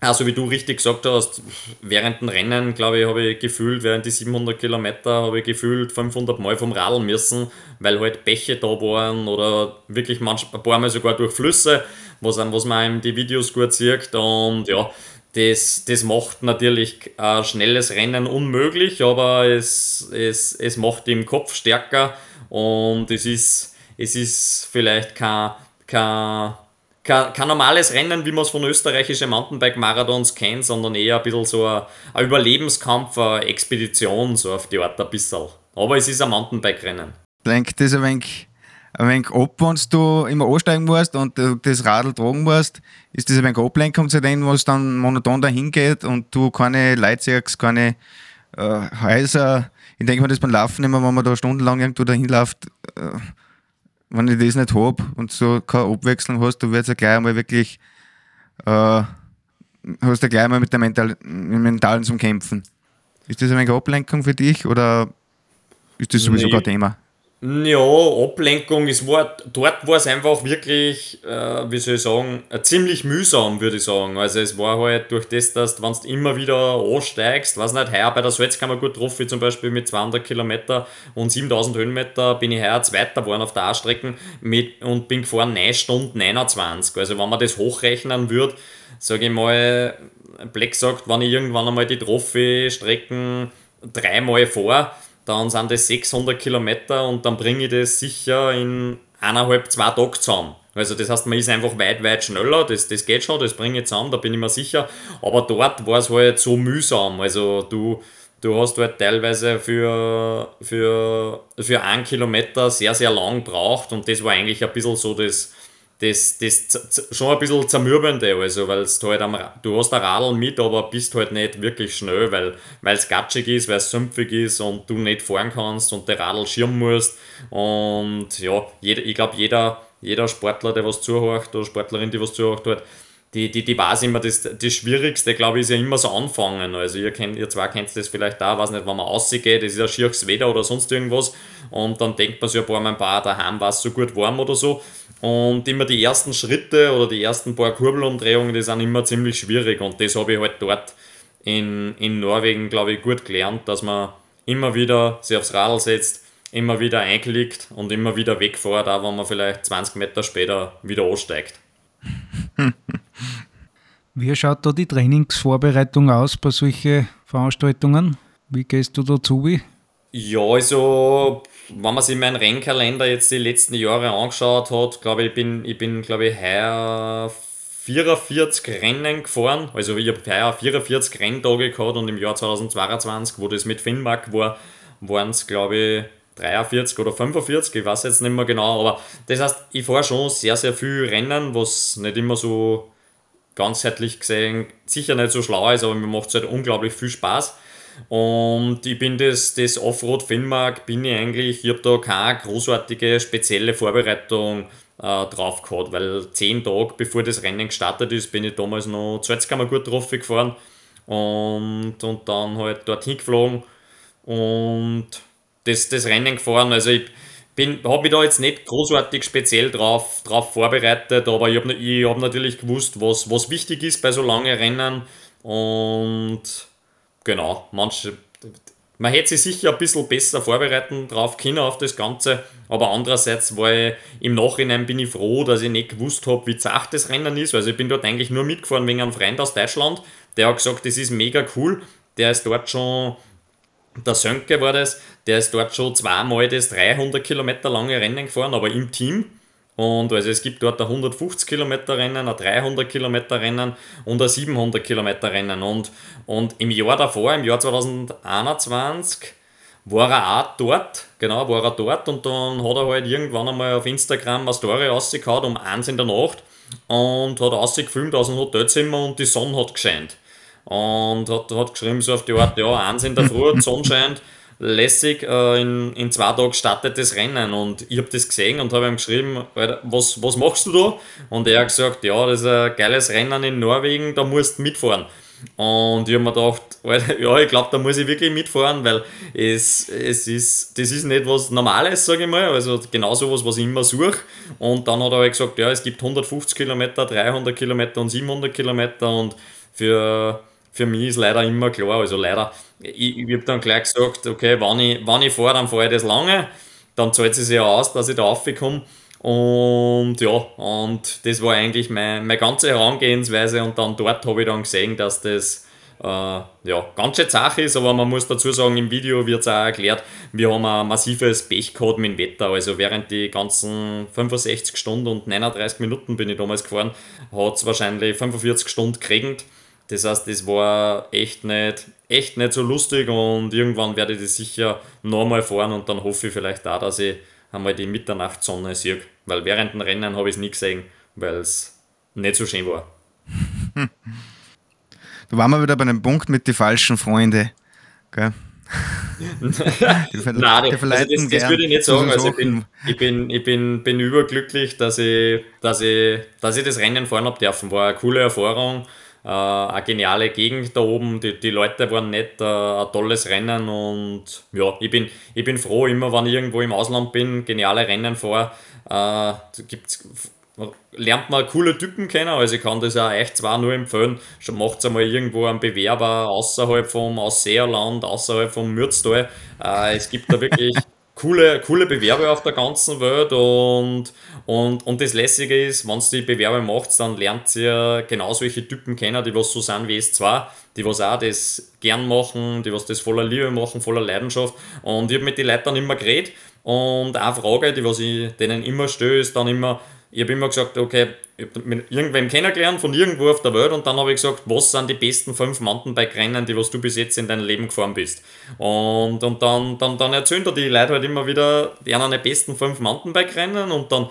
also wie du richtig gesagt hast, während dem Rennen, glaube ich, habe ich gefühlt, während die 700 Kilometer, habe ich gefühlt 500 Mal vom Radl müssen, weil halt Bäche da waren oder wirklich manch, ein paar Mal sogar durch Flüsse, was, was man in die Videos gut sieht und ja, das, das macht natürlich ein schnelles Rennen unmöglich, aber es, es, es macht im Kopf stärker und es ist, es ist vielleicht kein, kein, kein, kein normales Rennen, wie man es von österreichischen Mountainbike-Marathons kennt, sondern eher ein bisschen so ein, ein Überlebenskampf, eine Expedition, so auf die Art ein bisschen. Aber es ist ein Mountainbike-Rennen. lenkt das ein wenig, ein wenig ab, wenn du immer ansteigen musst und das Radl tragen musst. Ist das ein wenig Ablenkung zu dem, was dann monoton dahin geht und du keine siehst, keine äh, Häuser. Ich denke mir das beim Laufen immer, wenn man da stundenlang irgendwo dahin läuft, äh, wenn ich das nicht habe und so keine Abwechslung hast, du wirst ja gleich einmal wirklich, äh, hast ja gleich einmal mit dem Mental, Mentalen zum Kämpfen. Ist das ein wenig Ablenkung für dich oder ist das sowieso Nee. kein Thema? Ja, Ablenkung, es war, dort war es einfach wirklich, äh, wie soll ich sagen, äh, ziemlich mühsam, würde ich sagen. Also es war halt durch das, dass du, wenn du immer wieder ansteigst, weiß nicht, heuer bei der Salzkammer gut drauf, wie zum Beispiel mit 200 Kilometer und 7000 Höhenmeter, bin ich heuer Zweiter geworden auf der A-Strecken und bin gefahren 9 Stunden 29. Also wenn man das hochrechnen würde, sage ich mal, Black sagt, wenn ich irgendwann einmal die Trophy-Strecken dreimal vor, dann sind das 600 Kilometer und dann bringe ich das sicher in eineinhalb, zwei Tagen zusammen. Also das heißt, man ist einfach weit, weit schneller, das, das geht schon, das bringe ich zusammen, da bin ich mir sicher. Aber dort war es halt so mühsam. Also du, du hast halt teilweise für, für, für einen Kilometer sehr, sehr lang braucht und das war eigentlich ein bisschen so das, das, das schon ein bisschen zermürbende, also, weil halt am, du hast ein Radl mit, aber bist halt nicht wirklich schnell, weil es gatschig ist, weil es sümpfig ist und du nicht fahren kannst und der Radl schirmen musst. Und ja, jeder, ich glaube, jeder, jeder Sportler, der was zuhört oder Sportlerin, die was zuhört, hat, die, die, die weiß immer, das, das Schwierigste, glaube ich, ist ja immer so anfangen. Also ihr kennt, ihr zwar kennt das vielleicht da, weiß nicht, wenn man rausgeht, das ist ja schieres Wetter oder sonst irgendwas und dann denkt man sich paar Mal, ein paar daheim war es so gut warm oder so und immer die ersten Schritte oder die ersten paar Kurbelumdrehungen, die sind immer ziemlich schwierig. Und das habe ich halt dort in, in Norwegen, glaube ich, gut gelernt, dass man immer wieder sich aufs Radl setzt, immer wieder einklickt und immer wieder wegfährt, auch wenn man vielleicht 20 Meter später wieder aussteigt. [laughs] Wie schaut da die Trainingsvorbereitung aus bei solchen Veranstaltungen? Wie gehst du dazu? Ja, also wenn man sich meinen Rennkalender jetzt die letzten Jahre angeschaut hat, glaube ich, bin ich bin, glaube ich, heuer 44 Rennen gefahren. Also ich habe heuer 44 Renntage gehabt und im Jahr 2022, wo das mit Finnmark war, waren es, glaube ich, 43 oder 45, ich weiß jetzt nicht mehr genau, aber das heißt, ich fahre schon sehr, sehr viel Rennen, was nicht immer so ganzheitlich gesehen sicher nicht so schlau ist, aber mir macht es halt unglaublich viel Spaß. Und ich bin das, das Offroad Finnmark, bin ich eigentlich, ich habe da keine großartige spezielle Vorbereitung äh, drauf gehabt, weil zehn Tage bevor das Rennen gestartet ist, bin ich damals noch Salzkammer gut drauf gefahren und, und dann halt dorthin geflogen und das, das Rennen gefahren. Also ich habe mich da jetzt nicht großartig speziell drauf, drauf vorbereitet, aber ich habe ich hab natürlich gewusst, was, was wichtig ist bei so langen Rennen und genau, manche, man hätte sich sicher ein bisschen besser vorbereiten drauf können auf das Ganze, aber andererseits war ich, im Nachhinein bin ich froh, dass ich nicht gewusst habe, wie zart das Rennen ist. Also ich bin dort eigentlich nur mitgefahren wegen einem Freund aus Deutschland, der hat gesagt, das ist mega cool. Der ist dort schon, der Sönke war das, der ist dort schon zweimal das 300 Kilometer lange Rennen gefahren, aber im Team. Und also es gibt dort ein 150 Kilometer Rennen, ein 300 Kilometer Rennen und ein 700 Kilometer Rennen. Und, und im Jahr davor, im Jahr 2021, war er auch dort, genau, war er dort und dann hat er halt irgendwann einmal auf Instagram eine Story rausgehauen um eins in der Nacht und hat rausgefilmt aus dem Hotelzimmer und die Sonne hat gescheint. Und hat, hat geschrieben so auf die Art, ja, eins in der Früh, die Sonne [laughs] scheint lässig, äh, in, in zwei Tagen startet das Rennen und ich habe das gesehen und habe ihm geschrieben, was, was machst du da? Und er hat gesagt, ja, das ist ein geiles Rennen in Norwegen, da musst du mitfahren. Und ich habe mir gedacht, ja, ich glaube, da muss ich wirklich mitfahren, weil es, es ist, das ist nicht was Normales, sage ich mal, also genau sowas, was ich immer suche. Und dann hat er halt gesagt, ja, es gibt 150 Kilometer, 300 Kilometer und 700 Kilometer und für, für mich ist leider immer klar, also leider, ich, ich habe dann gleich gesagt, okay, wenn ich, wenn ich fahre, dann fahre ich das lange, dann zahlt es sich ja aus, dass ich da raufkomme. Und ja, und das war eigentlich meine, meine ganze Herangehensweise. Und dann dort habe ich dann gesehen, dass das äh, ja, ganz schön Sache ist, aber man muss dazu sagen, im Video wird es auch erklärt, wir haben ein massives Pech gehabt mit dem Wetter, also während die ganzen 65 Stunden und 39 Minuten bin ich damals gefahren, hat es wahrscheinlich 45 Stunden geregnet das heißt, das war echt nicht, echt nicht so lustig und irgendwann werde ich das sicher nochmal fahren und dann hoffe ich vielleicht auch, dass ich einmal die Mitternachtssonne sehe. Weil während dem Rennen habe ich es nie gesehen, weil es nicht so schön war. [laughs] Da waren wir wieder bei einem Punkt mit den falschen Freunden. Gell? [laughs] Nein, das, also das, das würde ich nicht sagen. Also ich bin, ich bin, ich bin, bin überglücklich, dass ich, dass, ich, dass ich das Rennen fahren habe dürfen. War eine coole Erfahrung äh, eine geniale Gegend da oben. Die, die Leute waren nett, äh, ein tolles Rennen und ja, ich bin, ich bin froh, immer wenn ich irgendwo im Ausland bin, geniale Rennen vor. Äh, gibt's lernt man coole Typen kennen, also ich kann das auch echt zwar nur empfehlen, schon macht einmal irgendwo einen Bewerber außerhalb vom Ausseerland, außerhalb vom Mürztal. Äh, es gibt da wirklich [laughs] coole, coole Bewerber auf der ganzen Welt und, und, und das Lässige ist, wenn ihr die Bewerber macht, dann lernt ihr genau solche Typen kennen, die was so sind wie es zwar, die was auch das gern machen, die was das voller Liebe machen, voller Leidenschaft. Und ich habe mit den Leuten dann immer geredet und eine Frage, die was ich denen immer stelle, ist dann immer, ich habe immer gesagt, okay, ich habe mit irgendwem kennengelernt von irgendwo auf der Welt und dann habe ich gesagt, was sind die besten fünf Mountainbike-Rennen, die was du bis jetzt in deinem Leben gefahren bist. Und, und dann, dann, dann erzählen da die Leute halt immer wieder die einen besten fünf Mountainbike-Rennen und dann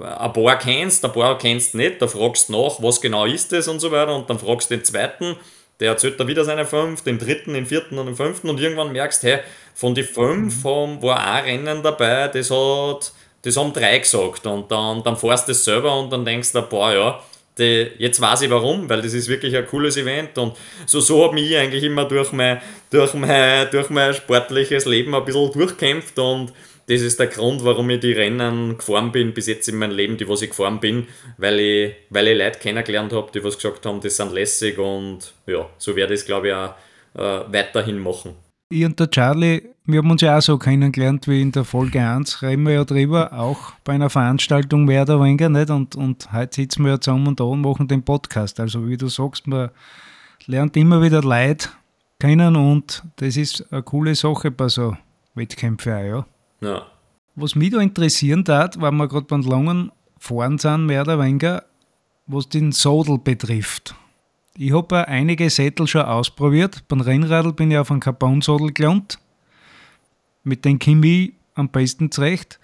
ein paar kennst, ein paar kennst nicht, da fragst du nach, was genau ist das und so weiter und dann fragst du den zweiten, der erzählt da wieder seine fünf, den dritten, den vierten und den fünften und irgendwann merkst, hey, von den fünf war ein Rennen dabei, das hat das haben drei gesagt. Und dann, dann fährst du das selber und dann denkst du, boah, ja, die, jetzt weiß ich warum, weil das ist wirklich ein cooles Event. Und so, so habe ich eigentlich immer durch mein, durch, mein, durch mein sportliches Leben ein bisschen durchkämpft. Und das ist der Grund, warum ich die Rennen gefahren bin, bis jetzt in meinem Leben, die was ich gefahren bin, weil ich, weil ich Leute kennengelernt habe, die was gesagt haben, das sind lässig. Und ja, so werde ich es glaube ich auch äh, weiterhin machen. Ich und der Charlie, wir haben uns ja auch so kennengelernt wie in der Folge 1, reden wir ja drüber, auch bei einer Veranstaltung mehr oder weniger nicht. Und, und heute sitzen wir ja zusammen und da und machen den Podcast. Also wie du sagst, man lernt immer wieder Leute kennen und das ist eine coole Sache bei so Wettkämpfen auch, ja. ja. Was mich da interessieren hat, weil wir gerade beim langen Fahren sind, mehr oder weniger, was den Sodel betrifft. Ich habe einige Sättel schon ausprobiert. Beim Rennradl bin ich auf einen Carbon-Sattel gelandet. Mit dem Chemie am besten zurecht.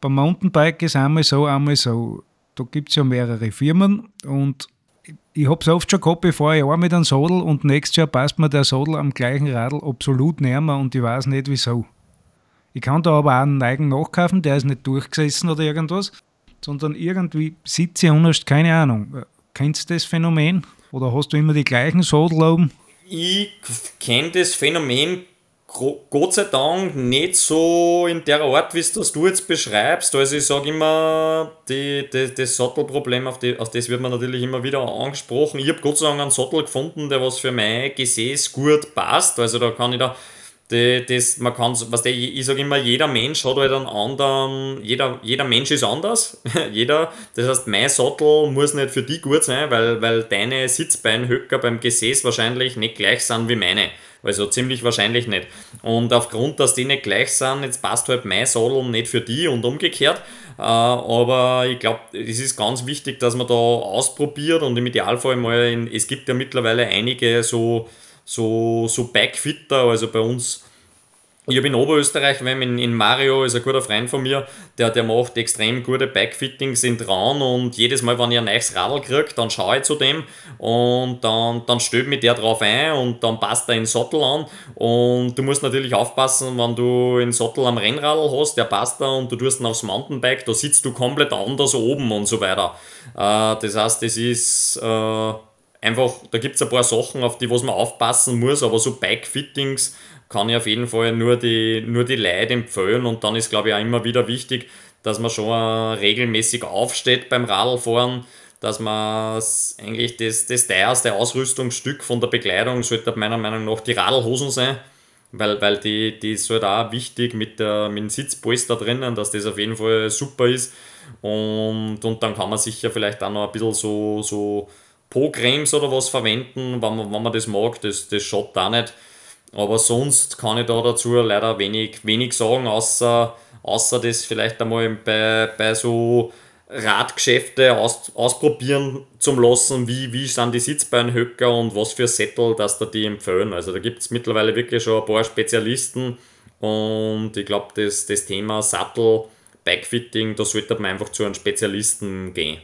Beim Mountainbike ist einmal so, einmal so. Da gibt es ja mehrere Firmen und ich habe es oft schon gehabt, bevor ich auch mit einem Sadel und nächstes Jahr passt mir der Sadel am gleichen Radl absolut näher und ich weiß nicht wieso. Ich kann da aber auch einen Neigen nachkaufen, der ist nicht durchgesessen oder irgendwas, sondern irgendwie sitze ich anders, keine Ahnung. Kennst du das Phänomen? Oder hast du immer die gleichen Sadel oben? Ich kenne das Phänomen Gott sei Dank nicht so in der Art, wie es das du jetzt beschreibst. Also ich sage immer, die, die, das Sattelproblem, auf, die, auf das wird man natürlich immer wieder angesprochen. Ich habe Gott sei Dank einen Sattel gefunden, der was für mein Gesäß gut passt. Also da kann ich da die, das, man kann, was der, ich sage immer, jeder Mensch hat halt einen anderen, jeder, jeder Mensch ist anders. [laughs] jeder, das heißt, mein Sattel muss nicht für dich gut sein, weil, weil deine Sitzbeinhöcker beim Gesäß wahrscheinlich nicht gleich sind wie meine. Also ziemlich wahrscheinlich nicht. Und aufgrund, dass die nicht gleich sind, jetzt passt halt mein Sattel nicht für die und umgekehrt. Äh, aber ich glaube, es ist ganz wichtig, dass man da ausprobiert und im Idealfall mal, in, es gibt ja mittlerweile einige so so, so Bikefitter, also bei uns ich habe in Oberösterreich, wenn in, in Mario ist ein guter Freund von mir, der, der macht extrem gute Bikefittings in Traun und jedes Mal, wenn ich ein neues Radl kriege, dann schaue ich zu dem und dann, dann stöbt mich der drauf ein und dann passt er in den Sattel an und du musst natürlich aufpassen, wenn du einen Sattel am Rennradl hast, der passt da und du tust ihn aufs Mountainbike, da sitzt du komplett anders oben und so weiter. Äh, das heißt, das ist... Äh, einfach, da gibt es ein paar Sachen, auf die was man aufpassen muss, aber so Bike-Fittings kann ich auf jeden Fall nur die, nur die Leute empfehlen und dann ist, glaube ich, auch immer wieder wichtig, dass man schon regelmäßig aufsteht beim Radlfahren, dass man eigentlich das, das teuerste Ausrüstungsstück von der Bekleidung sollte meiner Meinung nach die Radlhosen sein, weil, weil die, die ist halt auch wichtig mit, der, mit dem Sitzpolster drinnen, dass das auf jeden Fall super ist. Und, und dann kann man sicher vielleicht auch noch ein bisschen so, so Po-Cremes oder was verwenden, wenn man, wenn man das mag, das, das schaut da nicht. Aber sonst kann ich da dazu leider wenig, wenig sagen, außer, außer das vielleicht einmal bei, bei so Radgeschäfte aus, ausprobieren zum lassen, wie, wie sind die Sitzbeinhöcker und was für Sättel, dass da die empfehlen. Also da gibt es mittlerweile wirklich schon ein paar Spezialisten und ich glaube, das, das Thema Sattel, Bikefitting, da sollte man einfach zu einem Spezialisten gehen.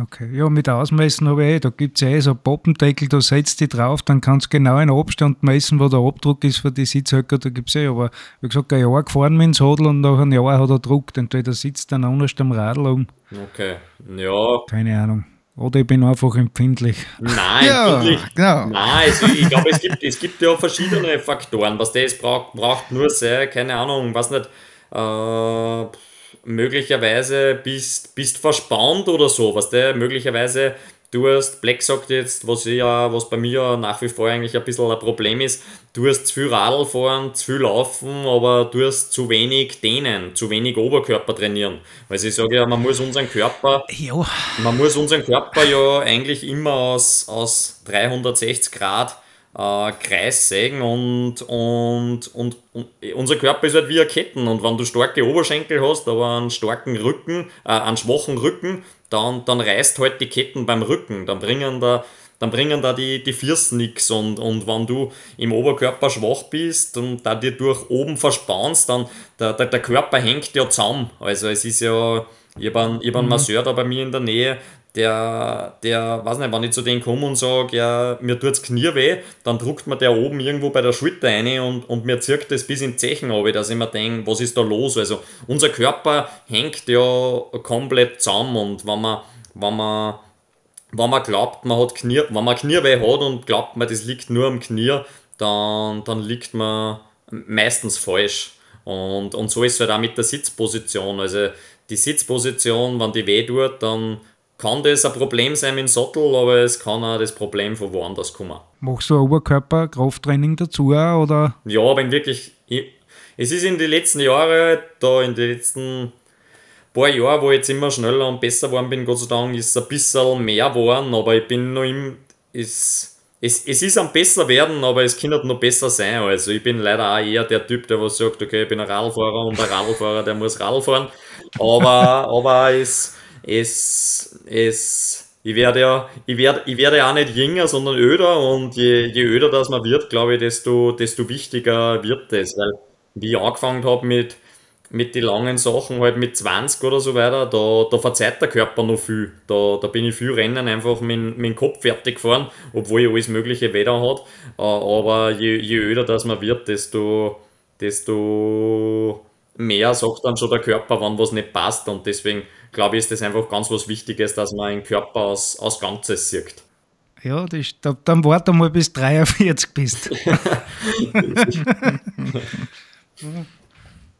Okay, ja, mit Ausmessen habe ich eh, da gibt es eh so Poppendeckel, da setzt die drauf, dann kannst du genau einen Abstand messen, wo der Abdruck ist für die Sitzhöcker, da gibt es eh, aber wie gesagt, ein Jahr gefahren mit dem Sadel und nach einem Jahr hat er Druck, entweder sitzt dann anders am Radl um. Okay, ja. Keine Ahnung. Oder ich bin einfach empfindlich. Nein, Ja, empfindlich. genau. Nein, also ich glaube, es gibt, es gibt ja verschiedene Faktoren. Was das braucht, braucht nur sehr, keine Ahnung, was nicht, äh, möglicherweise bist, bist verspannt oder so, was der möglicherweise du hast, Black sagt jetzt, was, ja, was bei mir nach wie vor eigentlich ein bisschen ein Problem ist, du hast zu viel Radl fahren, zu viel laufen, aber du hast zu wenig dehnen, zu wenig Oberkörper trainieren. Weil ich sage ja, man muss unseren Körper Ja, man muss unseren Körper ja eigentlich immer aus, aus 360 Grad äh, Kreis sägen und, und, und, und unser Körper ist halt wie eine Ketten und wenn du starke Oberschenkel hast, aber einen starken Rücken, äh, einen schwachen Rücken, dann, dann reißt halt die Ketten beim Rücken, dann bringen da dann bringen da die, die Fiersten nix und, und wenn du im Oberkörper schwach bist und da dir durch oben verspannst, dann der, der, der Körper hängt ja zusammen. Also es ist ja, ich habe einen, ich hab einen Masseur da bei mir in der Nähe, der, der, weiß nicht, wenn ich zu denen komme und sage, ja, mir tut's Knie weh, dann druckt mir der oben irgendwo bei der Schulter rein und, und mir zirkt das bis in Zechen runter, dass ich mir denke, was ist da los? Also unser Körper hängt ja komplett zusammen und wenn man, wenn man, wenn man glaubt, man hat Knie, wenn man Knieweh hat und glaubt man, das liegt nur am Knie, dann, dann liegt man meistens falsch. Und, und so ist es halt auch mit der Sitzposition. Also die Sitzposition, wenn die weh tut, dann kann das ein Problem sein mit dem Sattel, aber es kann auch das Problem von woanders kommen. machst du ein Oberkörper-Krafttraining dazu oder? Ja, wenn wirklich. Ich, es ist in den letzten Jahren, da in den letzten paar Jahren, wo ich jetzt immer schneller und besser geworden bin, Gott sei Dank, ist es ein bisschen mehr geworden, aber ich bin noch im. Es, es, es ist am besser werden, aber es kann halt noch besser sein. Also ich bin leider auch eher der Typ, der was sagt, okay, ich bin ein Radlfahrer und ein Radlfahrer, der muss Radl fahren. Aber, aber es, es, es, ich werde ja, ich werde, ich werde ja nicht jünger, sondern öder und je, je öder das man wird, glaube ich, desto, desto wichtiger wird das. Weil, wie ich angefangen habe mit, mit den langen Sachen, halt mit 20 oder so weiter, da, da verzeiht der Körper noch viel. Da, da bin ich viel Rennen einfach mit, mit dem Kopf fertig gefahren, obwohl ich alles mögliche Wetter hat. Äh, Aber je, je öder das man wird, desto, desto mehr sagt dann schon der Körper, wann was nicht passt. Und deswegen glaube ich, ist das einfach ganz was Wichtiges, dass man den Körper als, als Ganzes sieht. Ja, das, ist- da, dann warte mal bis 43 [laughs] bist.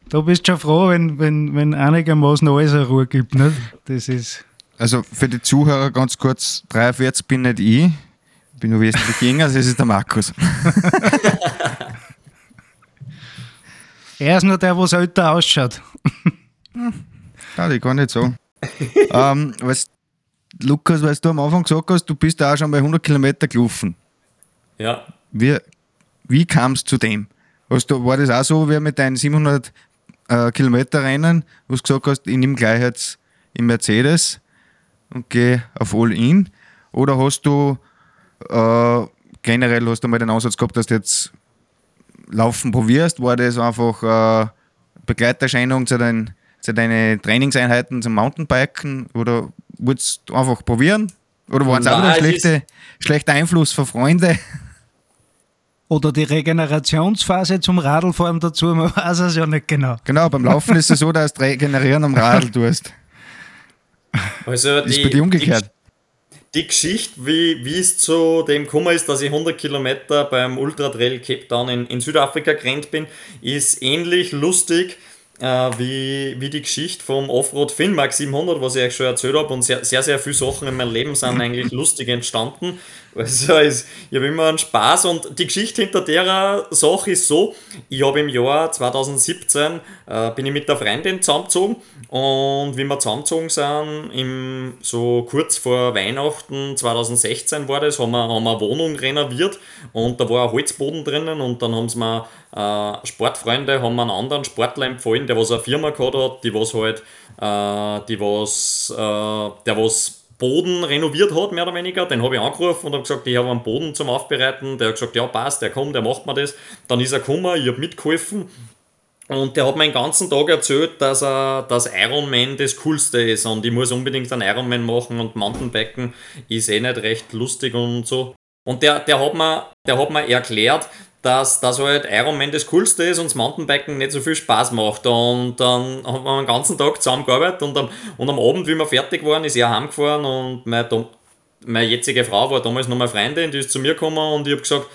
du bist schon froh, wenn, wenn, wenn einigermaßen alles eine Ruhe gibt. Nicht? Das ist. Also für die Zuhörer ganz kurz, 43 bin nicht ich, ich bin nur wesentlich jünger, das ist der Markus. [laughs] Er ist nur der, was älter ausschaut. Ja, ich kann nicht sagen. [laughs] ähm, weißt, Lukas, was du am Anfang gesagt hast, du bist da auch schon bei 100 Kilometer gelaufen. Ja, Wie, wie kam es zu dem? Hast du, war das auch so wie mit deinen 700 äh, Kilometer Rennen, wo du gesagt hast, ich nehme gleich jetzt im Mercedes und gehe auf All-In? Oder hast du äh, generell hast du mal den Ansatz gehabt, dass du jetzt Laufen probierst? War das einfach äh, Begleiterscheinung zu, dein, zu deinen Trainingseinheiten zum Mountainbiken? Oder wolltest du einfach probieren? Oder waren es auch wieder ist- schlechte, schlechter Einfluss von Freunden? Oder die Regenerationsphase zum Radlfahren dazu, man [laughs] weiß es ja nicht genau. Genau, beim Laufen ist es so, dass du regenerieren am Radl tust. also Ist die, bei dir umgekehrt. Die, die Geschichte, wie, wie es zu dem gekommen ist, dass ich 100 Kilometer beim Ultra Trail Cape Town in, in Südafrika gerannt bin, ist ähnlich lustig wie, wie die Geschichte vom Offroad Finnmark 700, was ich euch schon erzählt habe. Und sehr, sehr, sehr viele Sachen in meinem Leben sind [laughs] eigentlich lustig entstanden. Also es, ich habe immer einen Spaß und die Geschichte hinter der Sache ist so, ich habe im Jahr 2017 äh, bin ich mit der Freundin zusammengezogen und wie wir zusammengezogen sind, im, so kurz vor Weihnachten 2016 war das, haben wir, haben wir eine Wohnung renoviert und da war ein Holzboden drinnen und dann haben sie mir äh, Sportfreunde haben mir einen anderen Sportler empfohlen, der was eine Firma gehabt hat, die was halt, äh, die was, äh, der was Boden renoviert hat, mehr oder weniger. Den habe ich angerufen und habe gesagt, ich habe einen Boden zum Aufbereiten. Der hat gesagt, ja passt, der kommt, der macht mir das. Dann ist er gekommen, ich habe mitgeholfen. Und der hat mir den ganzen Tag erzählt, dass, er, dass Ironman das Coolste ist und ich muss unbedingt einen Ironman machen und Mountainbiken ist eh nicht recht lustig und so. Und der, der, hat, mir, der hat mir erklärt, dass, dass halt Ironman das Coolste ist und das Mountainbiken nicht so viel Spaß macht. Und dann haben wir den ganzen Tag zusammengearbeitet und am, und am Abend, wie wir fertig waren, ist er heimgefahren und meine, meine jetzige Frau war damals noch meine Freundin, die ist zu mir gekommen und ich habe gesagt,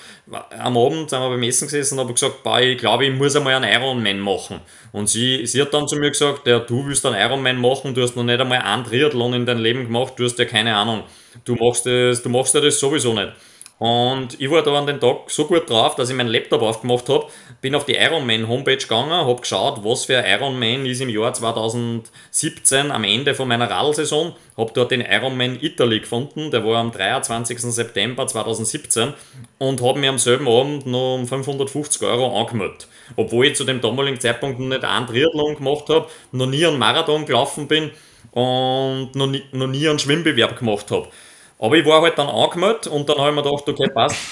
am Abend sind wir beim Essen gesessen und habe gesagt, boah, ich glaube, ich muss einmal einen Ironman machen. Und sie, sie hat dann zu mir gesagt, ja, du willst einen Ironman machen, du hast noch nicht einmal einen Triathlon in deinem Leben gemacht, du hast ja keine Ahnung, du machst das, du machst ja das sowieso nicht. Und ich war da an dem Tag so gut drauf, dass ich meinen Laptop aufgemacht habe, bin auf die Ironman Homepage gegangen, habe geschaut, was für ein Ironman ist im Jahr 2017 am Ende von meiner Radlsaison, habe dort den Ironman Italy gefunden, der war am 23. September 2017 und habe mir am selben Abend noch um 550 Euro angemeldet. Obwohl ich zu dem damaligen Zeitpunkt noch nicht einen Triathlon gemacht habe, noch nie einen Marathon gelaufen bin und noch nie, noch nie einen Schwimmbewerb gemacht habe. Aber ich war halt dann angemeldet und dann habe ich mir gedacht, okay, passt. [laughs]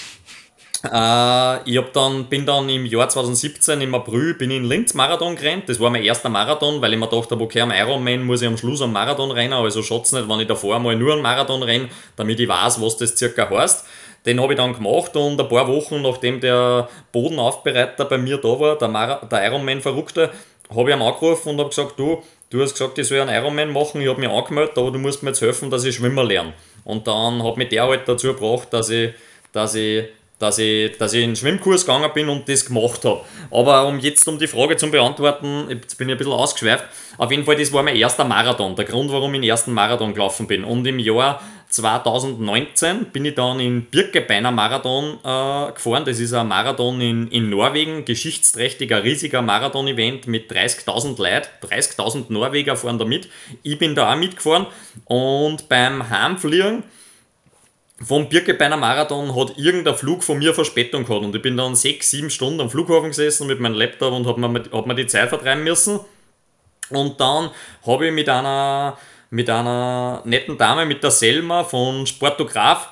Äh, ich dann, bin dann im Jahr 2017 im April bin ich in Linz Marathon gerannt. Das war mein erster Marathon, weil ich mir gedacht habe, okay, am Ironman muss ich am Schluss am Marathon rennen. Also schaut's nicht, wenn ich davor mal nur einen Marathon renne, damit ich weiß, was das circa heißt. Den habe ich dann gemacht und ein paar Wochen nachdem der Bodenaufbereiter bei mir da war, der, Mar der Ironman-Verrückte, habe ich ihm angerufen und habe gesagt, du, du hast gesagt, ich soll einen Ironman machen, ich habe mich angemeldet, aber du musst mir jetzt helfen, dass ich schwimmen lerne. Und dann hat mich der halt dazu gebracht, dass ich, dass ich, dass ich, dass ich in den Schwimmkurs gegangen bin und das gemacht habe. Aber um jetzt um die Frage zu beantworten, jetzt bin ich ein bisschen ausgeschweift. Auf jeden Fall, das war mein erster Marathon, der Grund, warum ich den ersten Marathon gelaufen bin. Und im Jahr 2019 bin ich dann in Birkebeiner Marathon äh, gefahren. Das ist ein Marathon in, in Norwegen, geschichtsträchtiger, riesiger Marathon-Event mit 30.000 Leuten. 30.000 Norweger fahren da mit. Ich bin da auch mitgefahren und beim Heimfliegen vom Birkebeiner Marathon hat irgendein Flug von mir Verspätung gehabt und ich bin dann sechs, sieben Stunden am Flughafen gesessen mit meinem Laptop und habe mir, hab mir die Zeit vertreiben müssen. Und dann habe ich mit einer mit einer netten Dame, mit der Selma von Sportograf,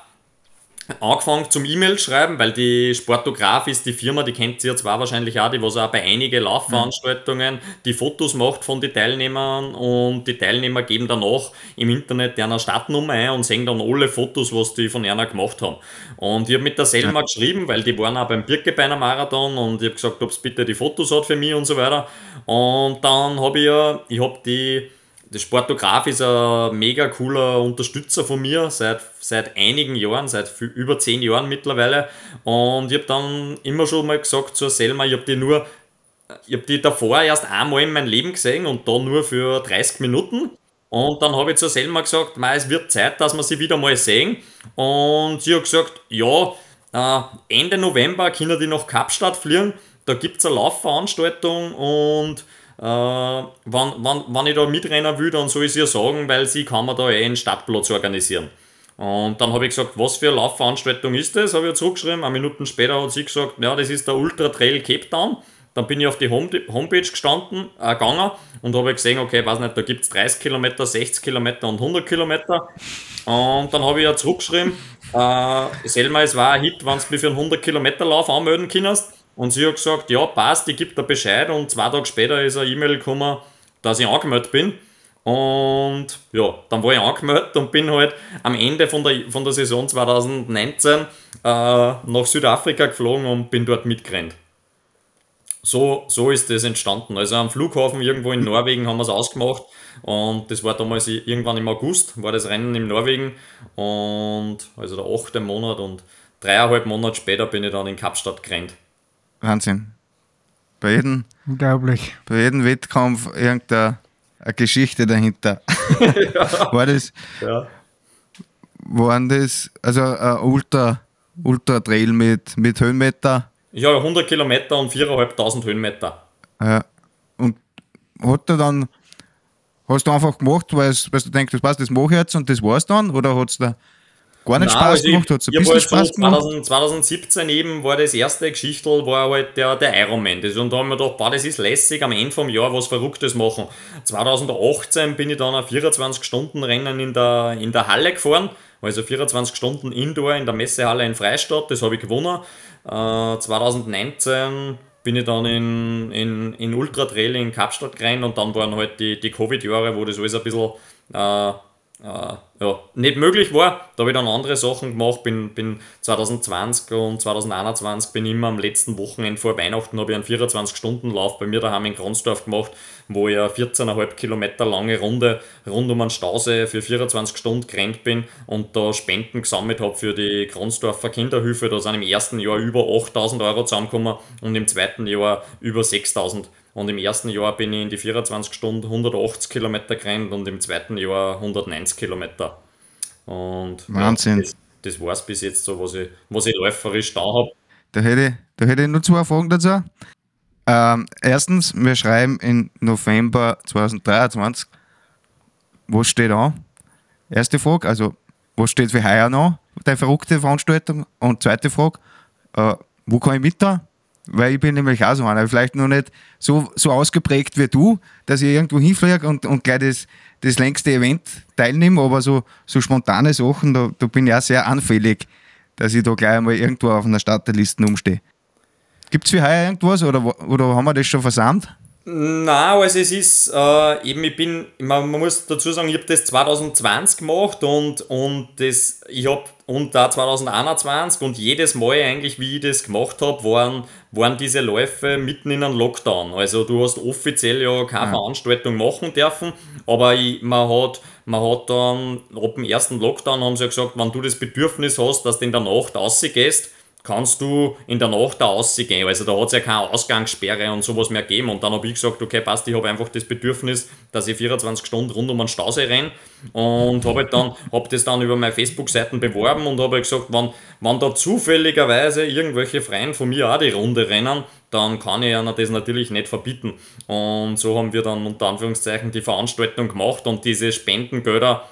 angefangen zum E-Mail schreiben, weil die Sportograf ist die Firma, die kennt sie ja zwar wahrscheinlich auch, die was auch bei einigen Laufveranstaltungen die Fotos macht von den Teilnehmern und die Teilnehmer geben danach im Internet einer Startnummer ein und sehen dann alle Fotos, was die von einer gemacht haben. Und ich habe mit der Selma geschrieben, weil die waren auch beim Birkebeiner Marathon und ich habe gesagt, ob es bitte die Fotos hat für mich und so weiter. Und dann habe ich ja, ich habe die der Sportograf ist ein mega cooler Unterstützer von mir seit, seit einigen Jahren, seit über zehn Jahren mittlerweile. Und ich habe dann immer schon mal gesagt zur Selma, ich habe die nur, ich habe die davor erst einmal in meinem Leben gesehen und dann nur für 30 Minuten. Und dann habe ich zur Selma gesagt, es wird Zeit, dass wir sie wieder mal sehen. Und sie hat gesagt, ja, äh, Ende November können die nach Kapstadt fliegen. Da gibt es eine Laufveranstaltung und äh, wenn, wenn, wenn ich da mitrennen will, dann soll ich es ihr sagen, weil sie kann mir da eh einen Stadtplatz organisieren. Und dann habe ich gesagt, was für eine Laufveranstaltung ist das? Habe ich zurückgeschrieben. Eine Minute später hat sie gesagt, ja, das ist der Ultra Trail Cape Town. Dann bin ich auf die Homepage gestanden, äh, gegangen und habe gesehen, okay, weiß nicht, da gibt es 30 Kilometer, 60 Kilometer und 100 Kilometer. Und dann habe ich ja zurückgeschrieben, äh, Selma, es war ein Hit, wenn du mich für einen 100 Kilometer Lauf anmelden kannst. Und sie hat gesagt, ja, passt, ich gebe da Bescheid. Und zwei Tage später ist eine E-Mail gekommen, dass ich angemeldet bin. Und ja, dann war ich angemeldet und bin halt am Ende von der, von der Saison 2019 äh, nach Südafrika geflogen und bin dort mitgerannt. So, so ist das entstanden. Also am Flughafen irgendwo in Norwegen haben wir es ausgemacht und das war damals irgendwann im August, war das Rennen in Norwegen und also der achte Monat und dreieinhalb Monate später bin ich dann in Kapstadt gerannt. Wahnsinn. Bei jedem, Unglaublich. Bei jedem Wettkampf irgendeine Geschichte dahinter. ja. [laughs] War das, ja. waren das, also ein Ultra, Ultra Trail mit, mit Höhenmeter? Ja, 100 Kilometer und 4.500 Höhenmeter. Ja. Und hat er dann, hast du einfach gemacht, weil, weil du denkst, das passt, das mache ich jetzt und das war's dann? Oder hat es da gar nicht Nein, Spaß also gemacht? Hat es ein bisschen Spaß so gemacht? 2000, 2017 eben war das erste Geschichtel, war halt der, der Ironman. Das, und da haben wir gedacht, boah, das ist lässig, am Ende vom Jahr was Verrücktes machen. 2018 bin ich dann ein 24-Stunden-Rennen in der, in der Halle gefahren, also 24 Stunden Indoor in der Messehalle in Freistadt, das habe ich gewonnen. Äh, 2019 bin ich dann in, in, in Ultra Trail in Kapstadt gerannt und dann waren halt die, die Covid-Jahre, wo das alles ein bisschen äh, äh, ja, nicht möglich war. Da habe ich dann andere Sachen gemacht. Bin, bin 2020 und 2021 bin ich immer am letzten Wochenende vor Weihnachten habe ich einen 24-Stunden-Lauf bei mir daheim in Kronsdorf gemacht, wo ich eine 14,5 Kilometer lange Runde rund um einen Stausee für 24 Stunden gerannt bin und da Spenden gesammelt habe für die Kronsdorfer Kinderhilfe. Da sind im ersten Jahr über 8000 Euro zusammengekommen und im zweiten Jahr über 6000 und im ersten Jahr bin ich in die 24 Stunden 180 Kilometer gerannt und im zweiten Jahr 190 Kilometer. Und Wahnsinn. Ja, das, das war es bis jetzt so, was ich, was ich läuferisch da habe. Da hätte, ich, da hätte ich nur zwei Fragen dazu. Ähm, erstens, wir schreiben in November 2023. Was steht an? Erste Frage, also was steht für heuer noch? Deine verrückte Veranstaltung. Und zweite Frage, äh, wo kann ich mit da? Weil ich bin nämlich auch so einer, vielleicht noch nicht so, so ausgeprägt wie du, dass ich irgendwo hinfliege und, und gleich das, das längste Event teilnehme, aber so, so spontane Sachen, da, da bin ich auch sehr anfällig, dass ich da gleich einmal irgendwo auf einer Starterliste umstehe. Gibt es für heuer irgendwas oder, oder haben wir das schon versammelt? Nein, also es ist äh, eben, ich bin, man, man muss dazu sagen, ich habe das 2020 gemacht und, und das, ich habe und da 2021 und jedes Mal eigentlich, wie ich das gemacht habe, waren, waren diese Läufe mitten in einem Lockdown. Also du hast offiziell ja keine ja. Veranstaltung machen dürfen, aber ich, man, hat, man hat dann ab dem ersten Lockdown haben sie ja gesagt, wenn du das Bedürfnis hast, dass du in der Nacht rausgehst, kannst du in der Nacht da rausgehen. Also da hat es ja keine Ausgangssperre und sowas mehr gegeben. Und dann habe ich gesagt, okay, passt, ich habe einfach das Bedürfnis, dass ich 24 Stunden rund um einen Stausee renne und habe halt dann, hab das dann über meine Facebook-Seiten beworben und habe halt gesagt, wenn, wenn da zufälligerweise irgendwelche Freien von mir auch die Runde rennen, dann kann ich ja das natürlich nicht verbieten. Und so haben wir dann unter Anführungszeichen die Veranstaltung gemacht und diese Spendengelder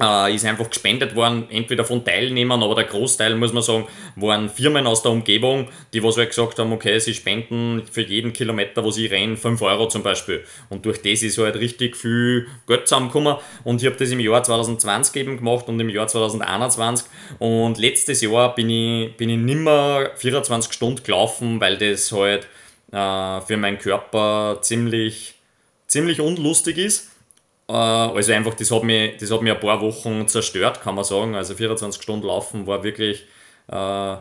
äh, ist einfach gespendet worden, entweder von Teilnehmern, aber der Großteil, muss man sagen, waren Firmen aus der Umgebung, die was halt gesagt haben, okay, sie spenden für jeden Kilometer, wo sie rennen, 5 Euro zum Beispiel. Und durch das ist halt richtig viel Geld zusammengekommen. Und ich habe das im Jahr 2020 eben gemacht und im Jahr 2021. Und letztes Jahr bin ich, bin ich nimmer 24 Stunden gelaufen, weil das halt äh, für meinen Körper ziemlich, ziemlich unlustig ist also einfach, das hat, mich, das hat mich ein paar Wochen zerstört, kann man sagen. Also 24 Stunden Laufen war wirklich äh,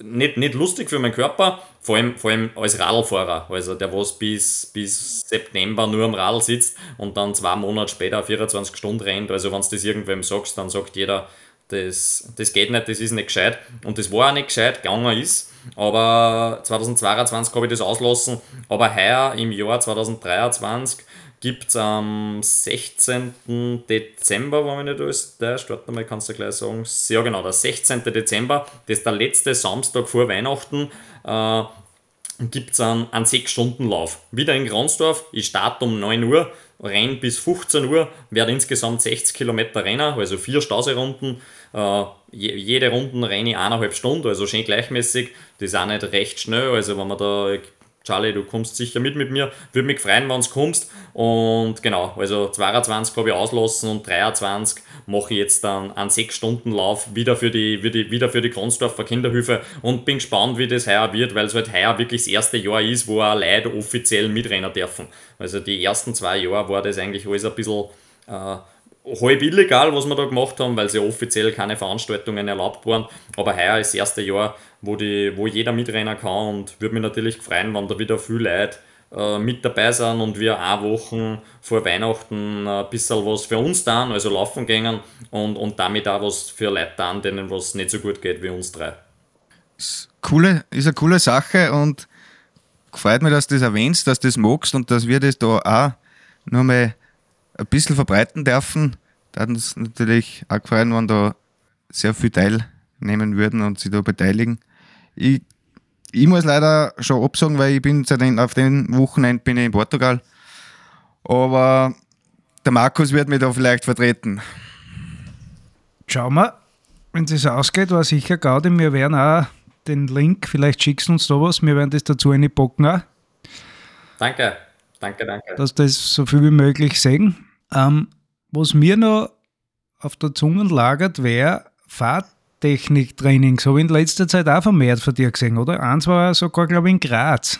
nicht, nicht lustig für meinen Körper, vor allem, vor allem als Radlfahrer. Also der, was bis, bis September nur am Radl sitzt und dann zwei Monate später 24 Stunden rennt. Also wenn du das irgendwem sagst, dann sagt jeder, das, das geht nicht, das ist nicht gescheit. Und das war auch nicht gescheit, gegangen ist. Aber 2022 habe ich das auslassen. Aber heuer im Jahr 2023 gibt es am 16. Dezember, wenn mich nicht alles täuscht, warte mal, kannst du gleich sagen, ja genau, der 16. Dezember, das ist der letzte Samstag vor Weihnachten, äh, gibt es einen, einen 6-Stunden-Lauf. Wieder in Gransdorf, ich starte um 9 Uhr, renn bis 15 Uhr, werde insgesamt 60 Kilometer rennen, also vier Stauserunden. Äh, jede Runde renne ich eineinhalb Stunden, also schön gleichmäßig. Das ist auch nicht recht schnell, also wenn man da Charlie, du kommst sicher mit mit mir. Würde mich freuen, wenn du kommst. Und genau, also 22 habe ich auslassen und 23 mache ich jetzt dann einen 6-Stunden-Lauf wieder für die, für wieder für die Kronsdorfer Kinderhilfe und bin gespannt, wie das heuer wird, weil es halt heuer wirklich das erste Jahr ist, wo auch Leute offiziell mitrennen dürfen. Also die ersten zwei Jahre war das eigentlich alles ein bisschen. Äh, halb illegal, was wir da gemacht haben, weil sie offiziell keine Veranstaltungen erlaubt waren. Aber heuer ist das erste Jahr, wo, die, wo jeder mitrennen kann und würde mich natürlich freuen, wenn da wieder viel Leute äh, mit dabei sind und wir auch Wochen vor Weihnachten ein bisschen was für uns tun, also laufen gehen und, und damit auch was für Leute tun, denen was nicht so gut geht wie uns drei. Ist, coole, ist eine coole Sache und freut mich, dass du das erwähnst, dass du das magst und dass wir das da auch nochmal ein bisschen verbreiten dürfen. Da hat uns natürlich auch gefallen, wenn da sehr viel teilnehmen würden und sich da beteiligen. Ich, ich muss leider schon absagen, weil ich bin den, auf dem Wochenende bin ich in Portugal. Aber der Markus wird mich da vielleicht vertreten. Schauen wir, wenn es ausgeht, war sicher Gaudi. Wir werden auch den Link, vielleicht schickst du uns da was, wir werden das dazu eine bocken. Danke. Danke, danke. Dass das so viel wie möglich sehen. Ähm, was mir noch auf der Zunge lagert, wäre Fahrtechniktraining. So habe ich in letzter Zeit auch vermehrt von dir gesehen, oder? Eins war sogar, glaube ich, in Graz.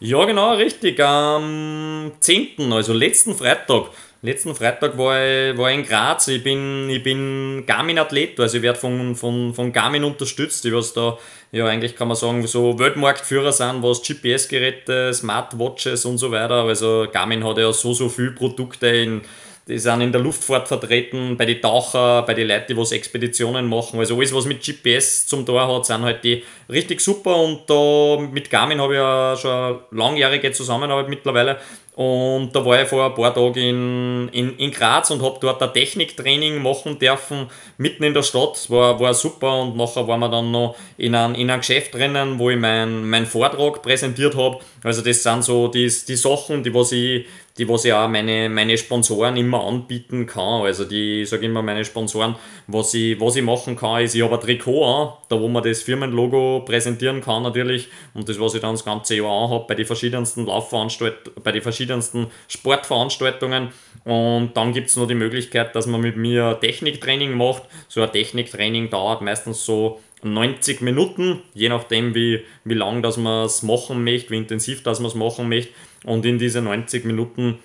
Ja, genau, richtig. Am 10., also letzten Freitag, Letzten Freitag war ich, war ich in Graz. Ich bin, ich bin Garmin-Athlet, also ich werde von, von, von Garmin unterstützt, die was da, ja eigentlich kann man sagen, so Weltmarktführer sind, was GPS-Geräte, Smartwatches und so weiter. Also Garmin hat ja so, so viele Produkte in die sind in der Luftfahrt vertreten, bei den Taucher, bei den Leuten, die was Expeditionen machen. Also alles, was mit GPS zum Tor hat, sind halt die richtig super. Und da mit Garmin habe ich ja schon eine langjährige Zusammenarbeit mittlerweile. Und da war ich vor ein paar Tagen in, in, in Graz und habe dort ein Techniktraining machen dürfen, mitten in der Stadt. War, war super und nachher waren wir dann noch in einem, in einem Geschäft drinnen, wo ich meinen mein Vortrag präsentiert habe. Also das sind so die, die Sachen, die was ich die was ich auch meine, meine Sponsoren immer anbieten kann. Also die, ich sage immer meine Sponsoren, was ich, was ich machen kann, ist, ich habe ein Trikot an, da wo man das Firmenlogo präsentieren kann natürlich und das, was ich dann das ganze Jahr anhabe bei den verschiedensten Laufveranstaltungen, bei den verschiedensten Sportveranstaltungen und dann gibt es noch die Möglichkeit, dass man mit mir Techniktraining macht. So ein Techniktraining dauert meistens so 90 Minuten, je nachdem wie, wie lang das man es machen möchte, wie intensiv das man es machen möchte. Und in diese 90 Minuten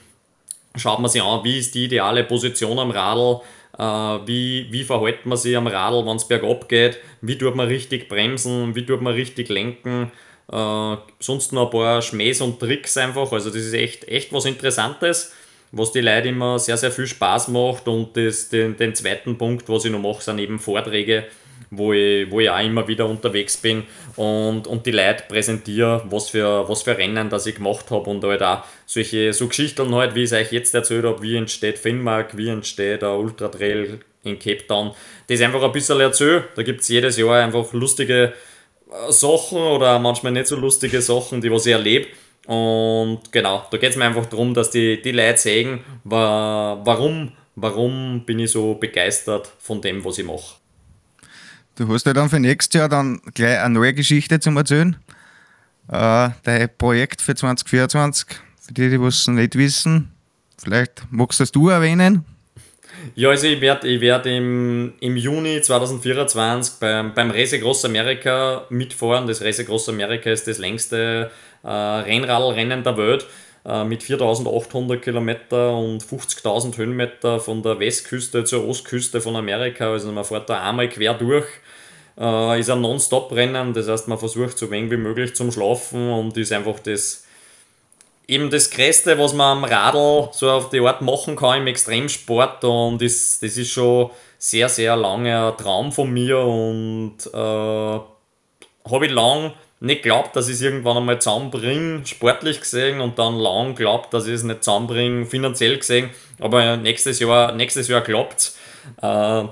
schaut man sich an, wie ist die ideale Position am Radl, äh, wie, wie verhält man sich am Radl, wenn es bergab geht, wie tut man richtig bremsen, wie tut man richtig lenken. Äh, sonst noch ein paar Schmähs und Tricks einfach. Also das ist echt, echt was Interessantes, was die Leute immer sehr, sehr viel Spaß macht. Und das, den, den zweiten Punkt, was ich noch mache, sind eben Vorträge wo ich, wo ich auch immer wieder unterwegs bin und, und die Leute präsentiere, was für, was für Rennen das ich gemacht habe und halt auch solche so Geschichten halt, wie ich es euch jetzt erzählt habe, wie entsteht Finnmark, wie entsteht der Ultra Trail in Cape Town, das einfach ein bisschen erzähle. Da gibt es jedes Jahr einfach lustige äh, Sachen oder manchmal nicht so lustige Sachen, die was ich erlebe. Und genau, da geht es mir einfach darum, dass die, die Leute sehen, warum, warum bin ich so begeistert von dem, was ich mache. Du hast ja dann für nächstes Jahr dann gleich eine neue Geschichte zum Erzählen. Äh, dein Projekt für 2024, für die, die es nicht wissen, vielleicht magst du das du erwähnen? Ja, also ich werde ich werd im, im Juni 2024 beim, beim Race Groß America mitfahren. Das Race Groß America ist das längste äh, Rennradrennen der Welt mit 4800 Kilometer und 50.000 Höhenmeter von der Westküste zur Ostküste von Amerika. Also man fährt da einmal quer durch. Äh, ist ein Non-Stop-Rennen, das heißt, man versucht so wenig wie möglich zum Schlafen und ist einfach das eben das Größte, was man am Radl so auf die Art machen kann im Extremsport und das, das ist schon sehr, sehr lange ein Traum von mir und äh, habe ich lang nicht glaubt, dass ich es irgendwann einmal zusammenbringe, sportlich gesehen, und dann lang glaubt, dass ich es nicht zusammenbringe, finanziell gesehen. Aber nächstes Jahr, nächstes Jahr klappt es. Äh,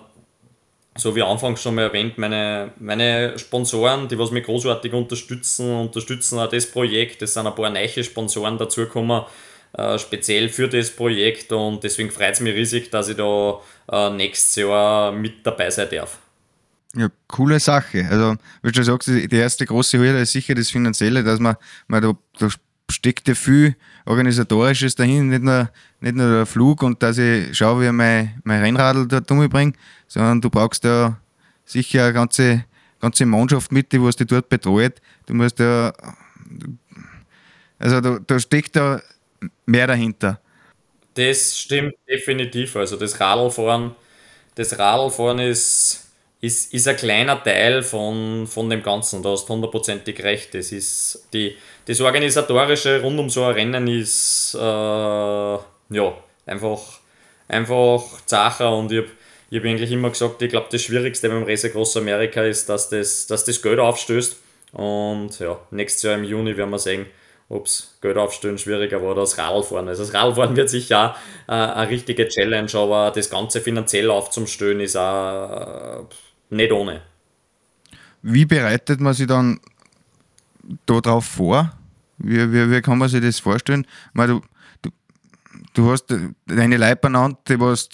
so wie anfangs schon mal erwähnt, meine, meine Sponsoren, die was mich großartig unterstützen, unterstützen auch das Projekt. Es sind ein paar neue Sponsoren dazugekommen, äh, speziell für das Projekt und deswegen freut es mich riesig, dass ich da äh, nächstes Jahr mit dabei sein darf. Ja, coole Sache. Also, wie du sagst, die erste große Hürde ist sicher das Finanzielle, dass man, man da, da steckt ja viel Organisatorisches dahin, nicht nur, nicht nur der Flug und dass ich schaue, wie ich mein, mein Rennradl dort umbringe, sondern du brauchst ja sicher eine ganze, ganze Mannschaft mit, die was dich dort betreut. Du musst ja, also da, da steckt da mehr dahinter. Das stimmt definitiv. Also das Radlfahren, das Radlfahren ist ist, ist ein kleiner Teil von, von dem Ganzen. Da hast du hundertprozentig recht. Das, ist die, das Organisatorische rund um so ein Rennen ist äh, ja, einfach, einfach Sache und ich habe hab eigentlich immer gesagt, ich glaube, das Schwierigste beim Race Cross America ist, dass das, dass das Geld aufstößt. Und ja, nächstes Jahr im Juni werden wir sehen, ob es Geld aufstellen schwieriger war oder das Radfahren. Also das Radfahren wird sicher auch äh, eine richtige Challenge, aber das Ganze finanziell aufzustellen ist auch. Äh, nicht ohne. Wie bereitet man sich dann darauf vor? Wie, wie, wie kann man sich das vorstellen? Meine, du, du, du hast deine Leute benannt, die was,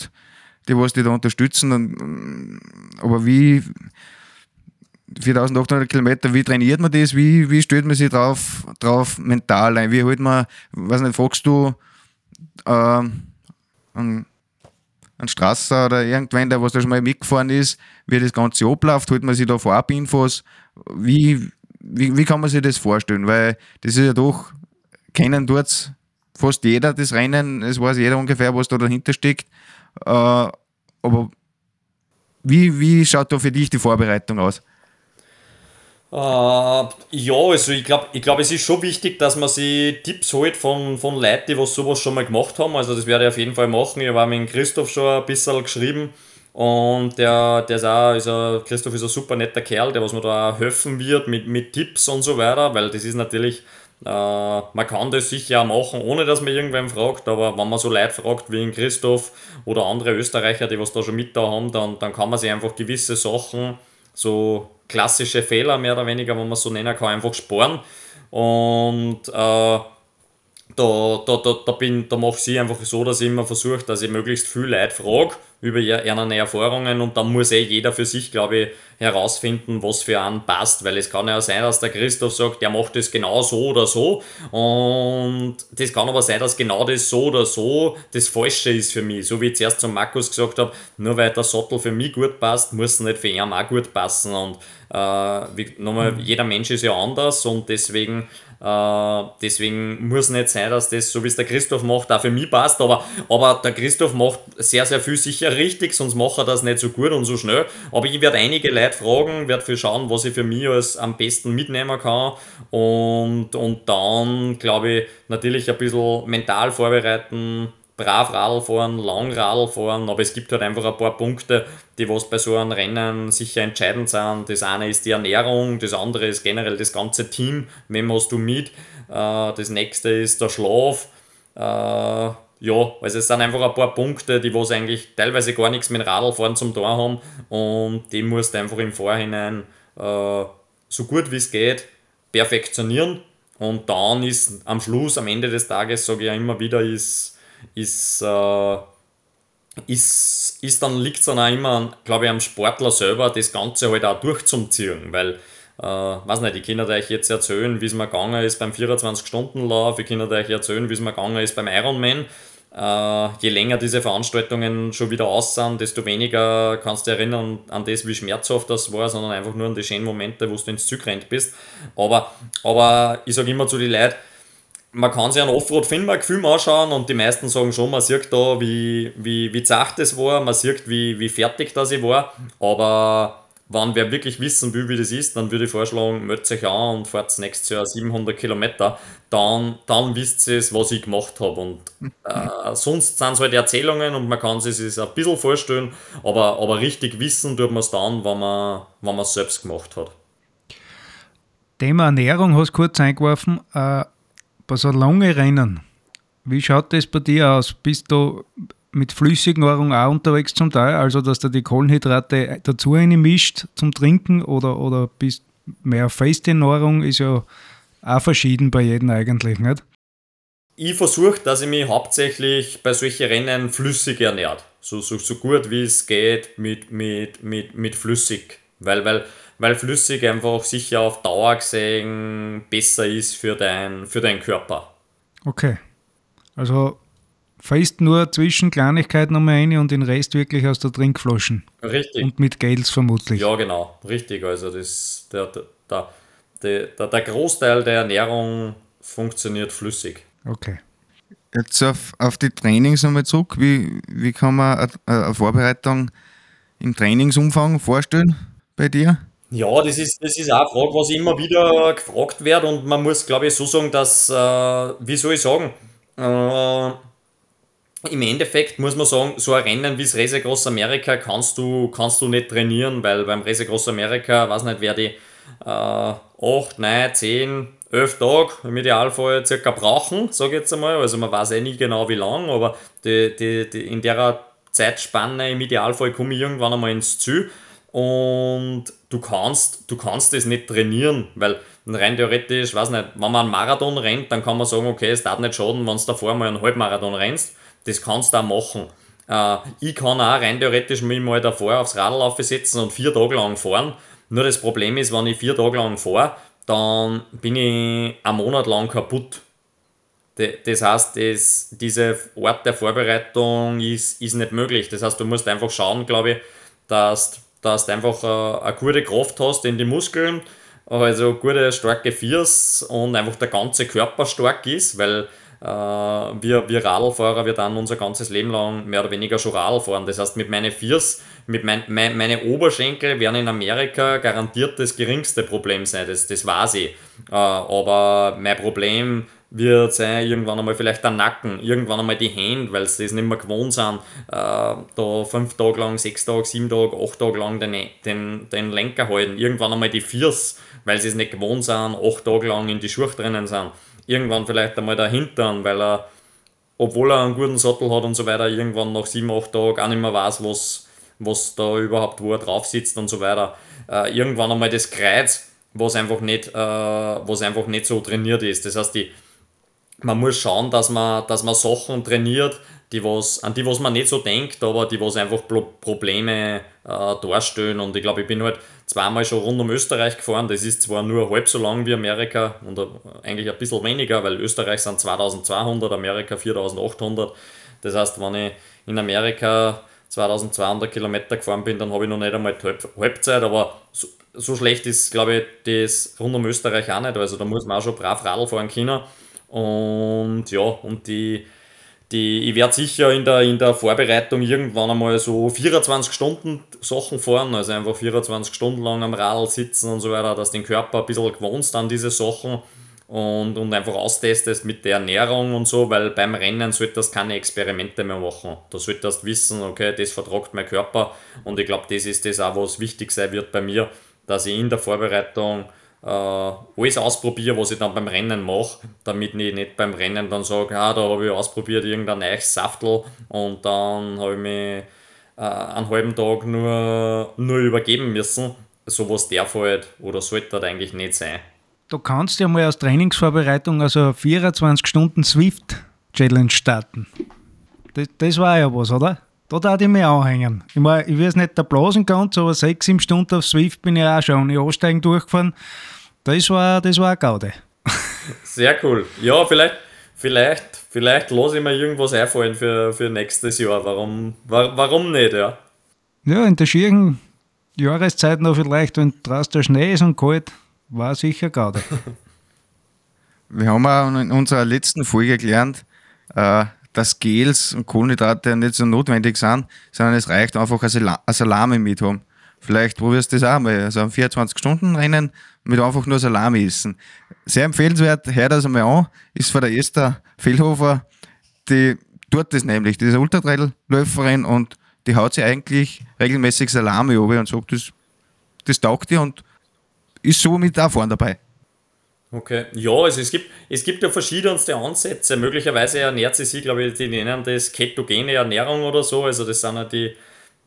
die was dich da unterstützen, und, aber wie 4800 Kilometer, wie trainiert man das? Wie, wie stellt man sich drauf, drauf mental ein? Wie holt man, weiß nicht, fragst du äh, einen ein Strasser oder irgendwann, der was da schon mal mitgefahren ist, wie das Ganze abläuft, holt man sich da vorab Infos. Wie, wie, wie kann man sich das vorstellen? Weil das ist ja doch, kennen dort fast jeder das Rennen, es weiß jeder ungefähr, was da dahinter steckt. Äh, aber wie, wie schaut da für dich die Vorbereitung aus? Äh, ja, also ich glaube, ich glaub, es ist schon wichtig, dass man sich Tipps holt von, von Leuten, die was sowas schon mal gemacht haben. Also das werde ich auf jeden Fall machen. Ich habe mit Christoph schon ein bisschen geschrieben. Und der, der ist auch, ist ein, Christoph ist ein super netter Kerl, der was mir da helfen wird mit, mit Tipps und so weiter, weil das ist natürlich, äh, man kann das sicher auch machen, ohne dass man irgendwen fragt, aber wenn man so Leute fragt wie Christoph oder andere Österreicher, die was da schon mit da haben, dann, dann kann man sich einfach gewisse Sachen, so klassische Fehler mehr oder weniger, wenn man so nennen kann, einfach sparen. Und äh, da, da, da, da, bin, da mache ich sie einfach so, dass ich immer versuche, dass ich möglichst viel Leute frage über ihre Erfahrungen und dann muss eh jeder für sich, glaube ich, herausfinden, was für einen passt, weil es kann ja sein, dass der Christoph sagt, der macht das genau so oder so und das kann aber sein, dass genau das so oder so das Falsche ist für mich, so wie ich zuerst zum Markus gesagt habe, nur weil der Sattel für mich gut passt, muss es nicht für ihn auch gut passen und äh, wie, nochmal, mhm. jeder Mensch ist ja anders und deswegen äh, deswegen muss nicht sein, dass das, so wie es der Christoph macht, auch für mich passt. Aber, aber der Christoph macht sehr, sehr viel sicher richtig, sonst macht er das nicht so gut und so schnell. Aber ich werde einige Leute fragen, werde viel schauen, was ich für mich als am besten mitnehmen kann. Und, und dann, glaube ich, natürlich ein bisschen mental vorbereiten, brav Radl fahren, lang Radl fahren, aber es gibt halt einfach ein paar Punkte, die was bei so einem Rennen sicher entscheidend sind. Das eine ist die Ernährung, das andere ist generell das ganze Team, wem hast du mit, äh, das nächste ist der Schlaf. Äh, ja, also es sind einfach ein paar Punkte, die was eigentlich teilweise gar nichts mit Radlfahren zum Tor haben und die musst du einfach im Vorhinein äh, so gut wie es geht perfektionieren und dann ist am Schluss, am Ende des Tages, sage ich ja immer wieder, ist ist, äh, ist, ist dann liegt es dann auch immer, glaube ich, am Sportler selber, das Ganze halt auch durchzuziehen, weil äh, weiß nicht, ich kann euch jetzt erzählen, wie es mir gegangen ist beim 24-Stunden-Lauf, ich kann euch erzählen, wie es mir gegangen ist beim Ironman. Äh, je länger diese Veranstaltungen schon wieder aus sind, desto weniger kannst du erinnern an das, wie schmerzhaft das war, sondern einfach nur an die schönen Momente, wo du ins Zug rennt bist. Aber, aber ich sage immer zu den Leuten, man kann sich einen Offroad-Finnmark-Film anschauen und die meisten sagen schon, man sieht da, wie, wie, wie zart das war, man sieht, wie, wie fertig das ich war, aber wenn wer wirklich wissen will, wie das ist, dann würde ich vorschlagen, meldet euch an und fahrt nächstes Jahr 700 Kilometer, dann, dann wisst ihr was ich gemacht habe und äh, sonst sind es halt Erzählungen und man kann sich es ein bisschen vorstellen, aber, aber richtig wissen tut man es dann, wenn man es selbst gemacht hat. Thema Ernährung hast du kurz eingeworfen. Äh, bei so langen Rennen, wie schaut das bei dir aus? Bist du mit Flüssignahrung auch unterwegs zum Teil, also dass du die Kohlenhydrate dazu mischt zum Trinken oder, oder bist mehr feste Nahrung, ist ja auch verschieden bei jedem eigentlich, nicht? Ich versuche, dass ich mich hauptsächlich bei solchen Rennen flüssig ernährt. So, so, so gut wie es geht mit, mit, mit, mit flüssig. Weil, weil weil flüssig einfach sicher auf Dauer gesehen besser ist für, dein, für deinen Körper. Okay. Also fest nur zwischen Kleinigkeiten nochmal rein und den Rest wirklich aus der Trinkflaschen. Richtig. Und mit Gels vermutlich. Ja, genau. Richtig. Also das, der, der, der, der Großteil der Ernährung funktioniert flüssig. Okay. Jetzt auf, auf die Trainings nochmal zurück. Wie, wie kann man eine, eine Vorbereitung im Trainingsumfang vorstellen bei dir? Ja, das ist, das ist auch eine Frage, was immer wieder gefragt wird und man muss, glaube ich, so sagen, dass, äh, wie soll ich sagen, äh, im Endeffekt muss man sagen, so ein Rennen wie das Race Cross America kannst du, kannst du nicht trainieren, weil beim Race Cross America, weiß nicht, wer die äh, 8, 9, 10, 11 Tage im Idealfall circa brauchen, sage ich jetzt einmal. Also man weiß eh nie genau wie lang, aber die, die, die, in der Zeitspanne im Idealfall komme ich irgendwann einmal ins Ziel und du kannst, du kannst das nicht trainieren, weil rein theoretisch, weiß nicht, wenn man einen Marathon rennt, dann kann man sagen, okay, es darf nicht schaden, wenn du davor mal einen Halbmarathon rennst. Das kannst du auch machen. Äh, ich kann auch rein theoretisch mich mal davor aufs Radl setzen und vier Tage lang fahren. Nur das Problem ist, wenn ich vier Tage lang fahre, dann bin ich einen Monat lang kaputt. Das heißt, das, diese Art der Vorbereitung ist, ist nicht möglich. Das heißt, du musst einfach schauen, glaube ich, dass dass du einfach äh, eine gute Kraft hast in die Muskeln, also gute, starke Fiers und einfach der ganze Körper stark ist, weil äh, wir, wir Radlfahrer, wir dann unser ganzes Leben lang mehr oder weniger schon Radl fahren. Das heißt, mit meinen Viers, mit mein, mein, meine Oberschenkel werden in Amerika garantiert das geringste Problem sein, das, das weiß ich. Äh, aber mein Problem wird sein, irgendwann einmal vielleicht der Nacken, irgendwann einmal die Hände, weil sie das nicht mehr gewohnt sind, äh, da fünf Tage lang, sechs Tage, sieben Tage, acht Tage lang den, den, den Lenker halten, irgendwann einmal die Viers, weil sie es nicht gewohnt sind, acht Tage lang in die Schuhe drinnen sind, irgendwann vielleicht einmal der Hintern, weil er, obwohl er einen guten Sattel hat und so weiter, irgendwann nach sieben, acht Tagen auch nicht mehr weiß, was, was da überhaupt, wo er drauf sitzt und so weiter. Äh, irgendwann einmal das Kreuz, was einfach nicht, äh, was einfach nicht so trainiert ist. Das heißt, die, man muss schauen, dass man, dass man Sachen trainiert, die was, an die was man nicht so denkt, aber die was einfach Probleme äh, darstellen. Und ich glaube, ich bin halt zweimal schon rund um Österreich gefahren. Das ist zwar nur halb so lang wie Amerika und äh, eigentlich ein bisschen weniger, weil Österreich sind 2200, Amerika 4800. Das heißt, wenn ich in Amerika 2200 Kilometer gefahren bin, dann habe ich noch nicht einmal die Halbzeit, aber so, so schlecht ist, glaube ich, das rund um Österreich auch nicht. Also da muss man auch schon brav Radl fahren können. Und ja, und die, die, ich werde sicher in der, in der Vorbereitung irgendwann einmal so 24 Stunden Sachen fahren, also einfach 24 Stunden lang am Radl sitzen und so weiter, dass den Körper ein bisschen gewohnst an diese Sachen und, und einfach austestest mit der Ernährung und so, weil beim Rennen solltest du keine Experimente mehr machen. Da solltest du wissen, okay, das vertragt mein Körper und ich glaube, das ist das auch, was wichtig sein wird bei mir, dass ich in der Vorbereitung alles ausprobiere, was ich dann beim Rennen mache, damit ich nicht beim Rennen dann sage, ah, da habe ich ausprobiert irgendein neues Saftel und dann habe ich mich äh, einen halben Tag nur, nur übergeben müssen. Sowas darf halt oder sollte halt eigentlich nicht sein. Du kannst ja mal als Trainingsvorbereitung also 24 Stunden Swift Challenge starten. Das, das war ja was, oder? Da darf ich mich anhängen. Ich, mein, ich weiß nicht der Blasen ganz, aber 6, 7 Stunden auf Swift bin ich auch schon in Ansteigen durchgefahren. Das war, das war eine Gaude. Sehr cool. Ja, vielleicht, vielleicht, vielleicht lasse ich mir irgendwas einfallen für, für nächstes Jahr. Warum, warum nicht, ja? Ja, in der schieren Jahreszeit noch vielleicht, wenn draußen der Schnee ist und kalt, war sicher Gaude. [laughs] Wir haben auch in unserer letzten Folge gelernt, äh, dass Gels und Kohlenhydrate nicht so notwendig sind, sondern es reicht einfach, eine Salami mit haben. Vielleicht probierst du das auch mal. Also ein 24-Stunden-Rennen mit einfach nur Salami essen. Sehr empfehlenswert, hör das einmal an. Ist von der Esther Fehlhofer, die tut das nämlich. Die ist Ultratrail-Läuferin und die haut sich eigentlich regelmäßig Salami oben und sagt, das, das taugt dir und ist so mit da vorne dabei. Okay, ja, also es gibt, es gibt ja verschiedenste Ansätze. Möglicherweise ernährt sie sich, glaube ich, die nennen das ketogene Ernährung oder so. Also das sind ja die,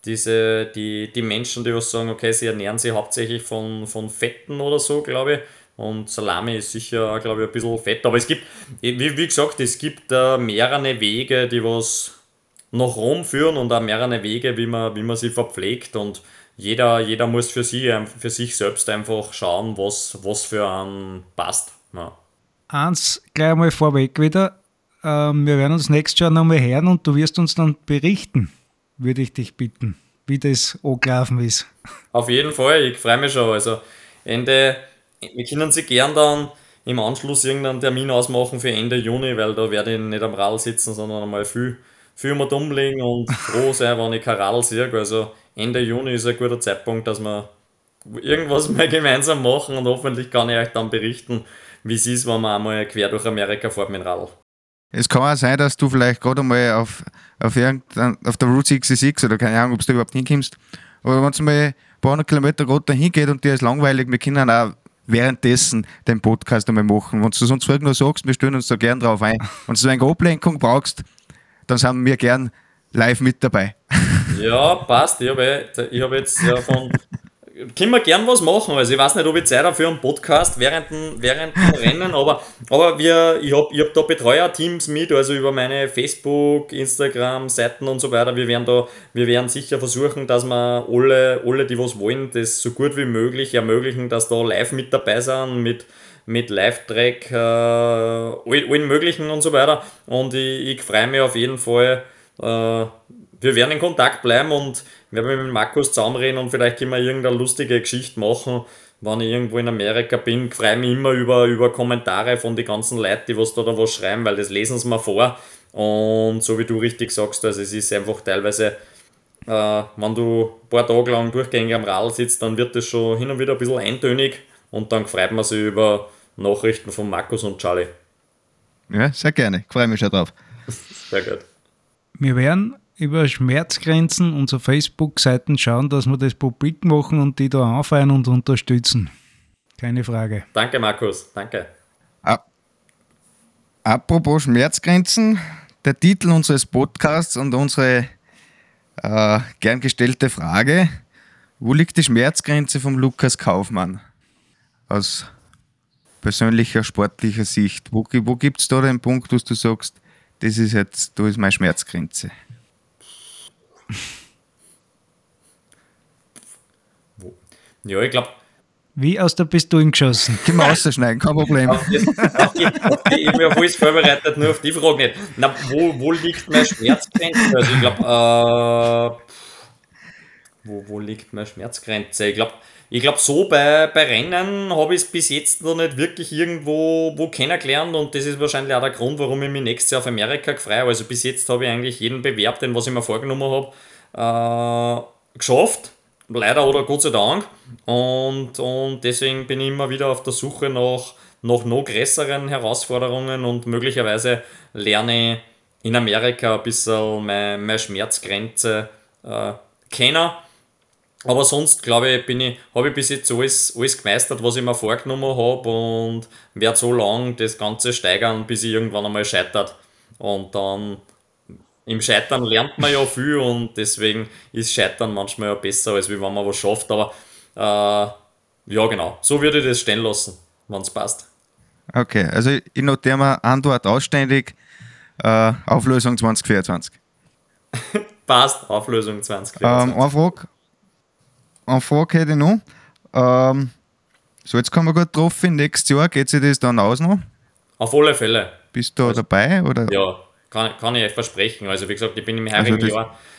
diese, die, die Menschen, die was sagen, okay, sie ernähren sich hauptsächlich von, von Fetten oder so, glaube ich. Und Salami ist sicher, glaube ich, ein bisschen fett. Aber es gibt, wie, wie gesagt, es gibt äh, mehrere Wege, die was nach Rom führen und auch mehrere Wege, wie man, wie man sie verpflegt. Und jeder, jeder muss für, sie, für sich selbst einfach schauen, was, was für einen passt. Ja. Eins gleich mal vorweg wieder. Ähm, wir werden uns nächstes Jahr nochmal hören und du wirst uns dann berichten würde ich dich bitten, wie das angelaufen ist. Auf jeden Fall, ich freue mich schon. Also Ende, wir können Sie gern dann im Anschluss irgendeinen Termin ausmachen für Ende Juni, weil da werde ich nicht am Radl sitzen, sondern einmal viel, viel mal dumm liegen und froh sein, wenn ich kein Radl sehe. Also Ende Juni ist ein guter Zeitpunkt, dass wir irgendwas mal gemeinsam machen und hoffentlich kann ich euch dann berichten, wie es ist, wenn man einmal quer durch Amerika fährt mit dem Radl. Es kann auch sein, dass du vielleicht gerade einmal auf, auf, auf der Route 66 oder keine Ahnung, ob du überhaupt hinkommst, aber wenn es mal ein paar hundert Kilometer gerade dahin geht und dir ist langweilig, wir können auch währenddessen den Podcast einmal machen. Wenn du sonst nur sagst, wir stellen uns da gern drauf ein. [laughs] Wenn du eine Ablenkung brauchst, dann sind wir gern live mit dabei. Ja, passt. Ich habe, ich jetzt ja von, können wir gern was machen. Also ich weiß nicht, ob ich Zeit habe für einen Podcast während dem, während dem [laughs] Rennen, aber, aber wir, ich habe ich hab da Betreuerteams mit, also über meine Facebook, Instagram-Seiten und so weiter. Wir werden da, wir werden sicher versuchen, dass wir alle, alle, die was wollen, das so gut wie möglich ermöglichen, dass da live mit dabei sind, mit, mit Live-Track, äh, allen möglichen und so weiter. Und ich, ich freue mich auf jeden Fall, äh, wir werden in Kontakt bleiben und werden mit Markus zusammenreden und vielleicht können wir irgendeine lustige Geschichte machen, wenn ich irgendwo in Amerika bin, freue mich immer über, über Kommentare von den ganzen Leuten, die was da, da was schreiben, weil das lesen sie mir vor. Und so wie du richtig sagst, also es ist einfach teilweise, äh, wenn du ein paar Tage lang durchgängig am Radl sitzt, dann wird das schon hin und wieder ein bisschen eintönig und dann freut man sich über Nachrichten von Markus und Charlie. Ja, sehr gerne. Ich freue mich schon drauf. Sehr gut. Wir werden über Schmerzgrenzen unserer Facebook-Seiten schauen, dass wir das publik machen und die da anfeiern und unterstützen. Keine Frage. Danke, Markus. Danke. Apropos Schmerzgrenzen, der Titel unseres Podcasts und unsere äh, gern gestellte Frage: Wo liegt die Schmerzgrenze vom Lukas Kaufmann? Aus persönlicher, sportlicher Sicht. Wo, wo gibt es da den Punkt, wo du sagst, das ist jetzt, da ist meine Schmerzgrenze? Ja, ich glaube, Wie aus der Pistole geschossen. Können wir rausschneiden, kein Problem. auf das, auf die, auf die, ich bin alles vorbereitet, nur auf die Frage nicht. Na, wo, wo liegt meine Schmerzgrenze? Also ich glaube, äh, wo, wo liegt meine Schmerzgrenze? Ich glaube, ich glaub, so bei, bei Rennen habe ich es bis jetzt noch nicht wirklich irgendwo wo kennengelernt und das ist wahrscheinlich auch der Grund, warum ich mich nächstes Jahr auf Amerika freue. Also bis jetzt habe ich eigentlich jeden Bewerb, den was ich mir vorgenommen habe, äh, geschafft. Leider oder Gott sei Dank. Und, und deswegen bin ich immer wieder auf der Suche nach, nach noch größeren Herausforderungen und möglicherweise lerne ich in Amerika ein bisschen meine, meine Schmerzgrenze äh, kennen. Aber sonst, glaube ich, bin ich, habe ich bis jetzt alles, alles gemeistert, was ich mir vorgenommen habe und werde so lange das Ganze steigern, bis ich irgendwann einmal scheitert. Und dann im Scheitern lernt man ja viel und deswegen ist Scheitern manchmal ja besser, als wenn man was schafft. Aber äh, ja, genau, so würde ich das stehen lassen, wenn es passt. Okay, also ich notiere mir Antwort ausständig, äh, Auflösung 2024. [laughs] Passt, Auflösung 20. Ähm, eine Frage, eine Frage hätte ich noch. Ähm, so, jetzt kommen wir gut drauf, nächstes Jahr geht sich das dann aus noch? Auf alle Fälle. Bist du da dabei? Oder? Ja, kann, kann ich euch versprechen. Also wie gesagt, ich bin im Also heurigen das-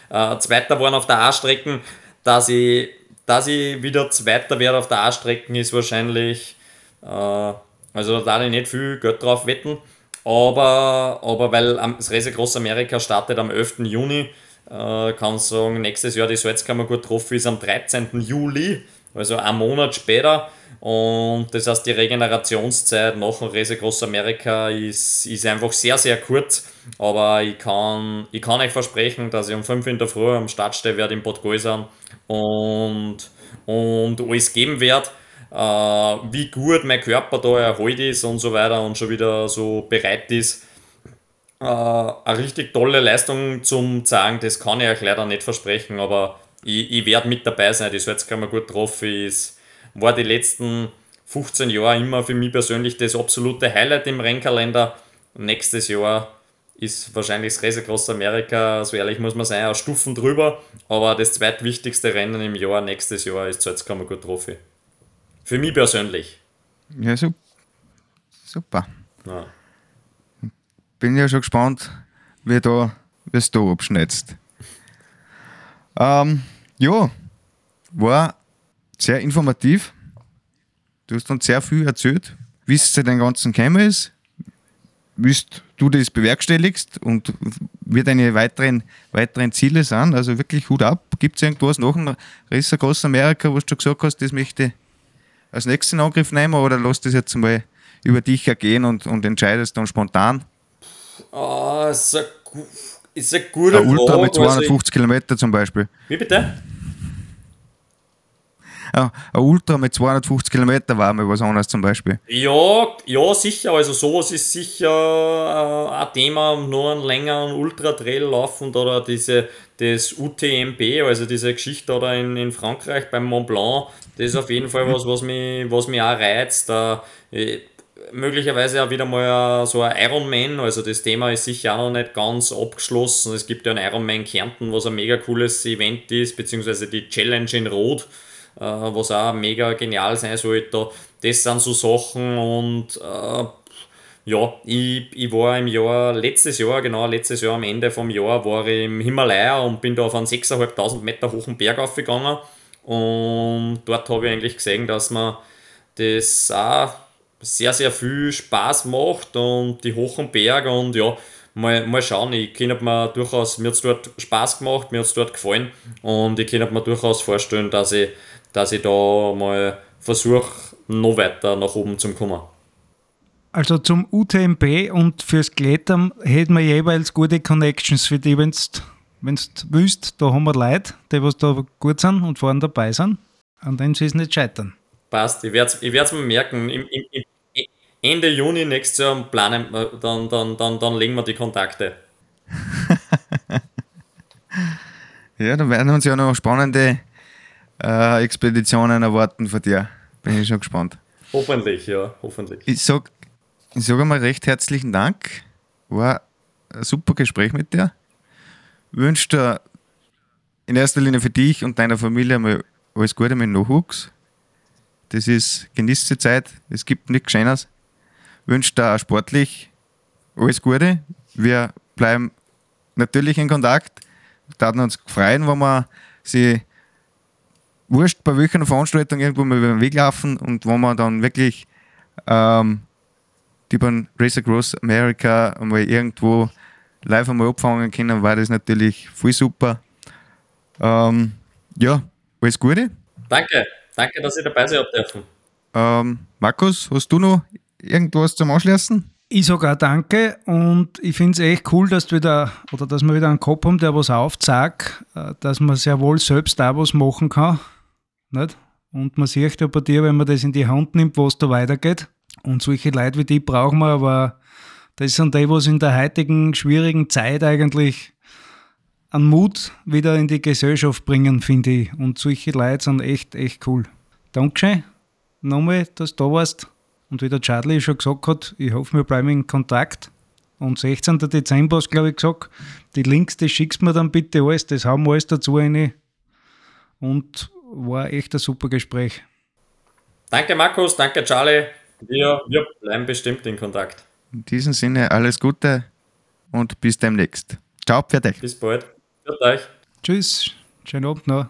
Jahr äh, Zweiter geworden auf der A-Strecken. Dass ich, dass ich wieder Zweiter werde auf der A-Strecken ist wahrscheinlich, äh, also da darf ich nicht viel Geld drauf wetten. Aber, aber weil das Race Cross Amerika startet am 11. Juni, äh, kann sagen, nächstes Jahr die Salzkammer gut Trophy ist am 13. Juli, also einen Monat später. Und das heißt, die Regenerationszeit nach dem Race Cross Amerika ist, ist einfach sehr, sehr kurz. Aber ich kann, ich kann euch versprechen, dass ich um 5 in der Früh am Start stehe werde in Bad Gäusern und, und alles geben werde. Äh, wie gut mein Körper da erholt ist und so weiter und schon wieder so bereit ist, äh, eine richtig tolle Leistung zum zeigen, das kann ich euch leider nicht versprechen, aber ich, ich werde mit dabei sein. Die Salzkammer gut Trophy ist, war die letzten 15 Jahre immer für mich persönlich das absolute Highlight im Rennkalender. Nächstes Jahr ist wahrscheinlich das Race Amerika, so ehrlich muss man sein, eine Stufen drüber, aber das zweitwichtigste Rennen im Jahr nächstes Jahr ist die Salzkammer gut Trophy. Für mich persönlich. Ja, su- super. Ja. Bin ja schon gespannt, wie da, es da abschneidest. Ähm, ja, war sehr informativ. Du hast uns sehr viel erzählt, wie es zu den ganzen gekommen ist, wie du das bewerkstelligst und wie deine weiteren, weiteren Ziele sind. Also wirklich Hut ab. Gibt es irgendwas nach dem Race Across America, wo du gesagt hast, das möchte als nächsten Angriff nehmen oder lass das jetzt mal über dich ergehen und, und entscheidest dann spontan? Ah, ist eine, gu- ist Ein Ultra mit Frage. Ich- 250 Kilometer zum Beispiel. Wie bitte? Ja, ein Ultra mit 250 Kilometer war mal was anderes zum Beispiel. Ja, ja, sicher. Also sowas ist sicher äh, ein Thema, nur einen längeren Ultra-Trail laufen oder diese, das UTMB, also diese Geschichte oder in, in Frankreich beim Mont Blanc, das ist auf jeden Fall was, was mich, was mich auch reizt. Äh, möglicherweise auch wieder mal so ein Ironman, also das Thema ist sicher auch noch nicht ganz abgeschlossen. Es gibt ja einen Ironman Kärnten, was ein mega cooles Event ist, beziehungsweise die Challenge in Rot, äh, was auch mega genial sein sollte. Das sind so Sachen und äh, ja, ich, ich war im Jahr, letztes Jahr, genau, letztes Jahr am Ende vom Jahr war ich im Himalaya und bin da auf einen 6.500 Meter hohen Berg aufgegangen Und dort habe ich eigentlich gesehen, dass man das auch sehr, sehr viel Spaß macht und die hohen Berge und ja, mal, mal schauen. Ich kann mir durchaus, mir hat es dort Spaß gemacht, mir hat es dort gefallen und ich kann mir durchaus vorstellen, dass ich, dass ich da mal versuche, noch weiter nach oben zu kommen. Also zum UTMB und fürs Klettern hätten wir jeweils gute Connections für die, wenn du willst, da haben wir Leute, die was da gut sind und vorne dabei sind. An denen sie es nicht scheitern. Passt, ich werde es ich mir merken. Im, im Ende Juni nächstes Jahr planen, dann, dann, dann, dann legen wir die Kontakte. [laughs] ja, dann werden uns ja noch spannende äh, Expeditionen erwarten von dir. Bin ich schon gespannt. Hoffentlich, ja, hoffentlich. Ich sage ich sag einmal recht herzlichen Dank. War ein super Gespräch mit dir. Wünsche dir in erster Linie für dich und deiner Familie mal alles Gute mit Nachwuchs. Das ist, genießt die Zeit, es gibt nichts Schönes wünsche da sportlich alles Gute. Wir bleiben natürlich in Kontakt. Wir würden uns freuen, wenn wir sie wurscht bei welcher Veranstaltung irgendwo mal über den Weg laufen und wo wir dann wirklich ähm, die beim Race Across America mal irgendwo live einmal abfangen können, war das natürlich voll super. Ähm, ja, alles Gute. Danke, danke, dass ich dabei sein dürfen. Ähm, Markus, hast du noch irgendwas zum Anschließen? Ich sage auch danke und ich finde es echt cool, dass wieder oder dass wir wieder einen Kopf haben, der was aufzeigt, äh, dass man sehr wohl selbst auch was machen kann. Nicht? Und man sieht ja bei dir, wenn man das in die Hand nimmt, was da weitergeht. Und solche Leute wie die brauchen wir, aber das sind die, was in der heutigen schwierigen Zeit eigentlich einen Mut wieder in die Gesellschaft bringen, finde ich. Und solche Leute sind echt, echt cool. Dankeschön nochmal, dass du da warst. Und wie der Charlie schon gesagt hat, ich hoffe, wir bleiben in Kontakt. Und 16. Dezember hast du, glaube ich, gesagt, die Links, das schickst du mir dann bitte alles, das haben wir alles dazu rein. Und war echt ein super Gespräch. Danke, Markus, danke, Charlie. Wir, wir bleiben bestimmt in Kontakt. In diesem Sinne, alles Gute und bis demnächst. Ciao, fertig. Bis bald. Für euch. Tschüss, schönen Abend noch.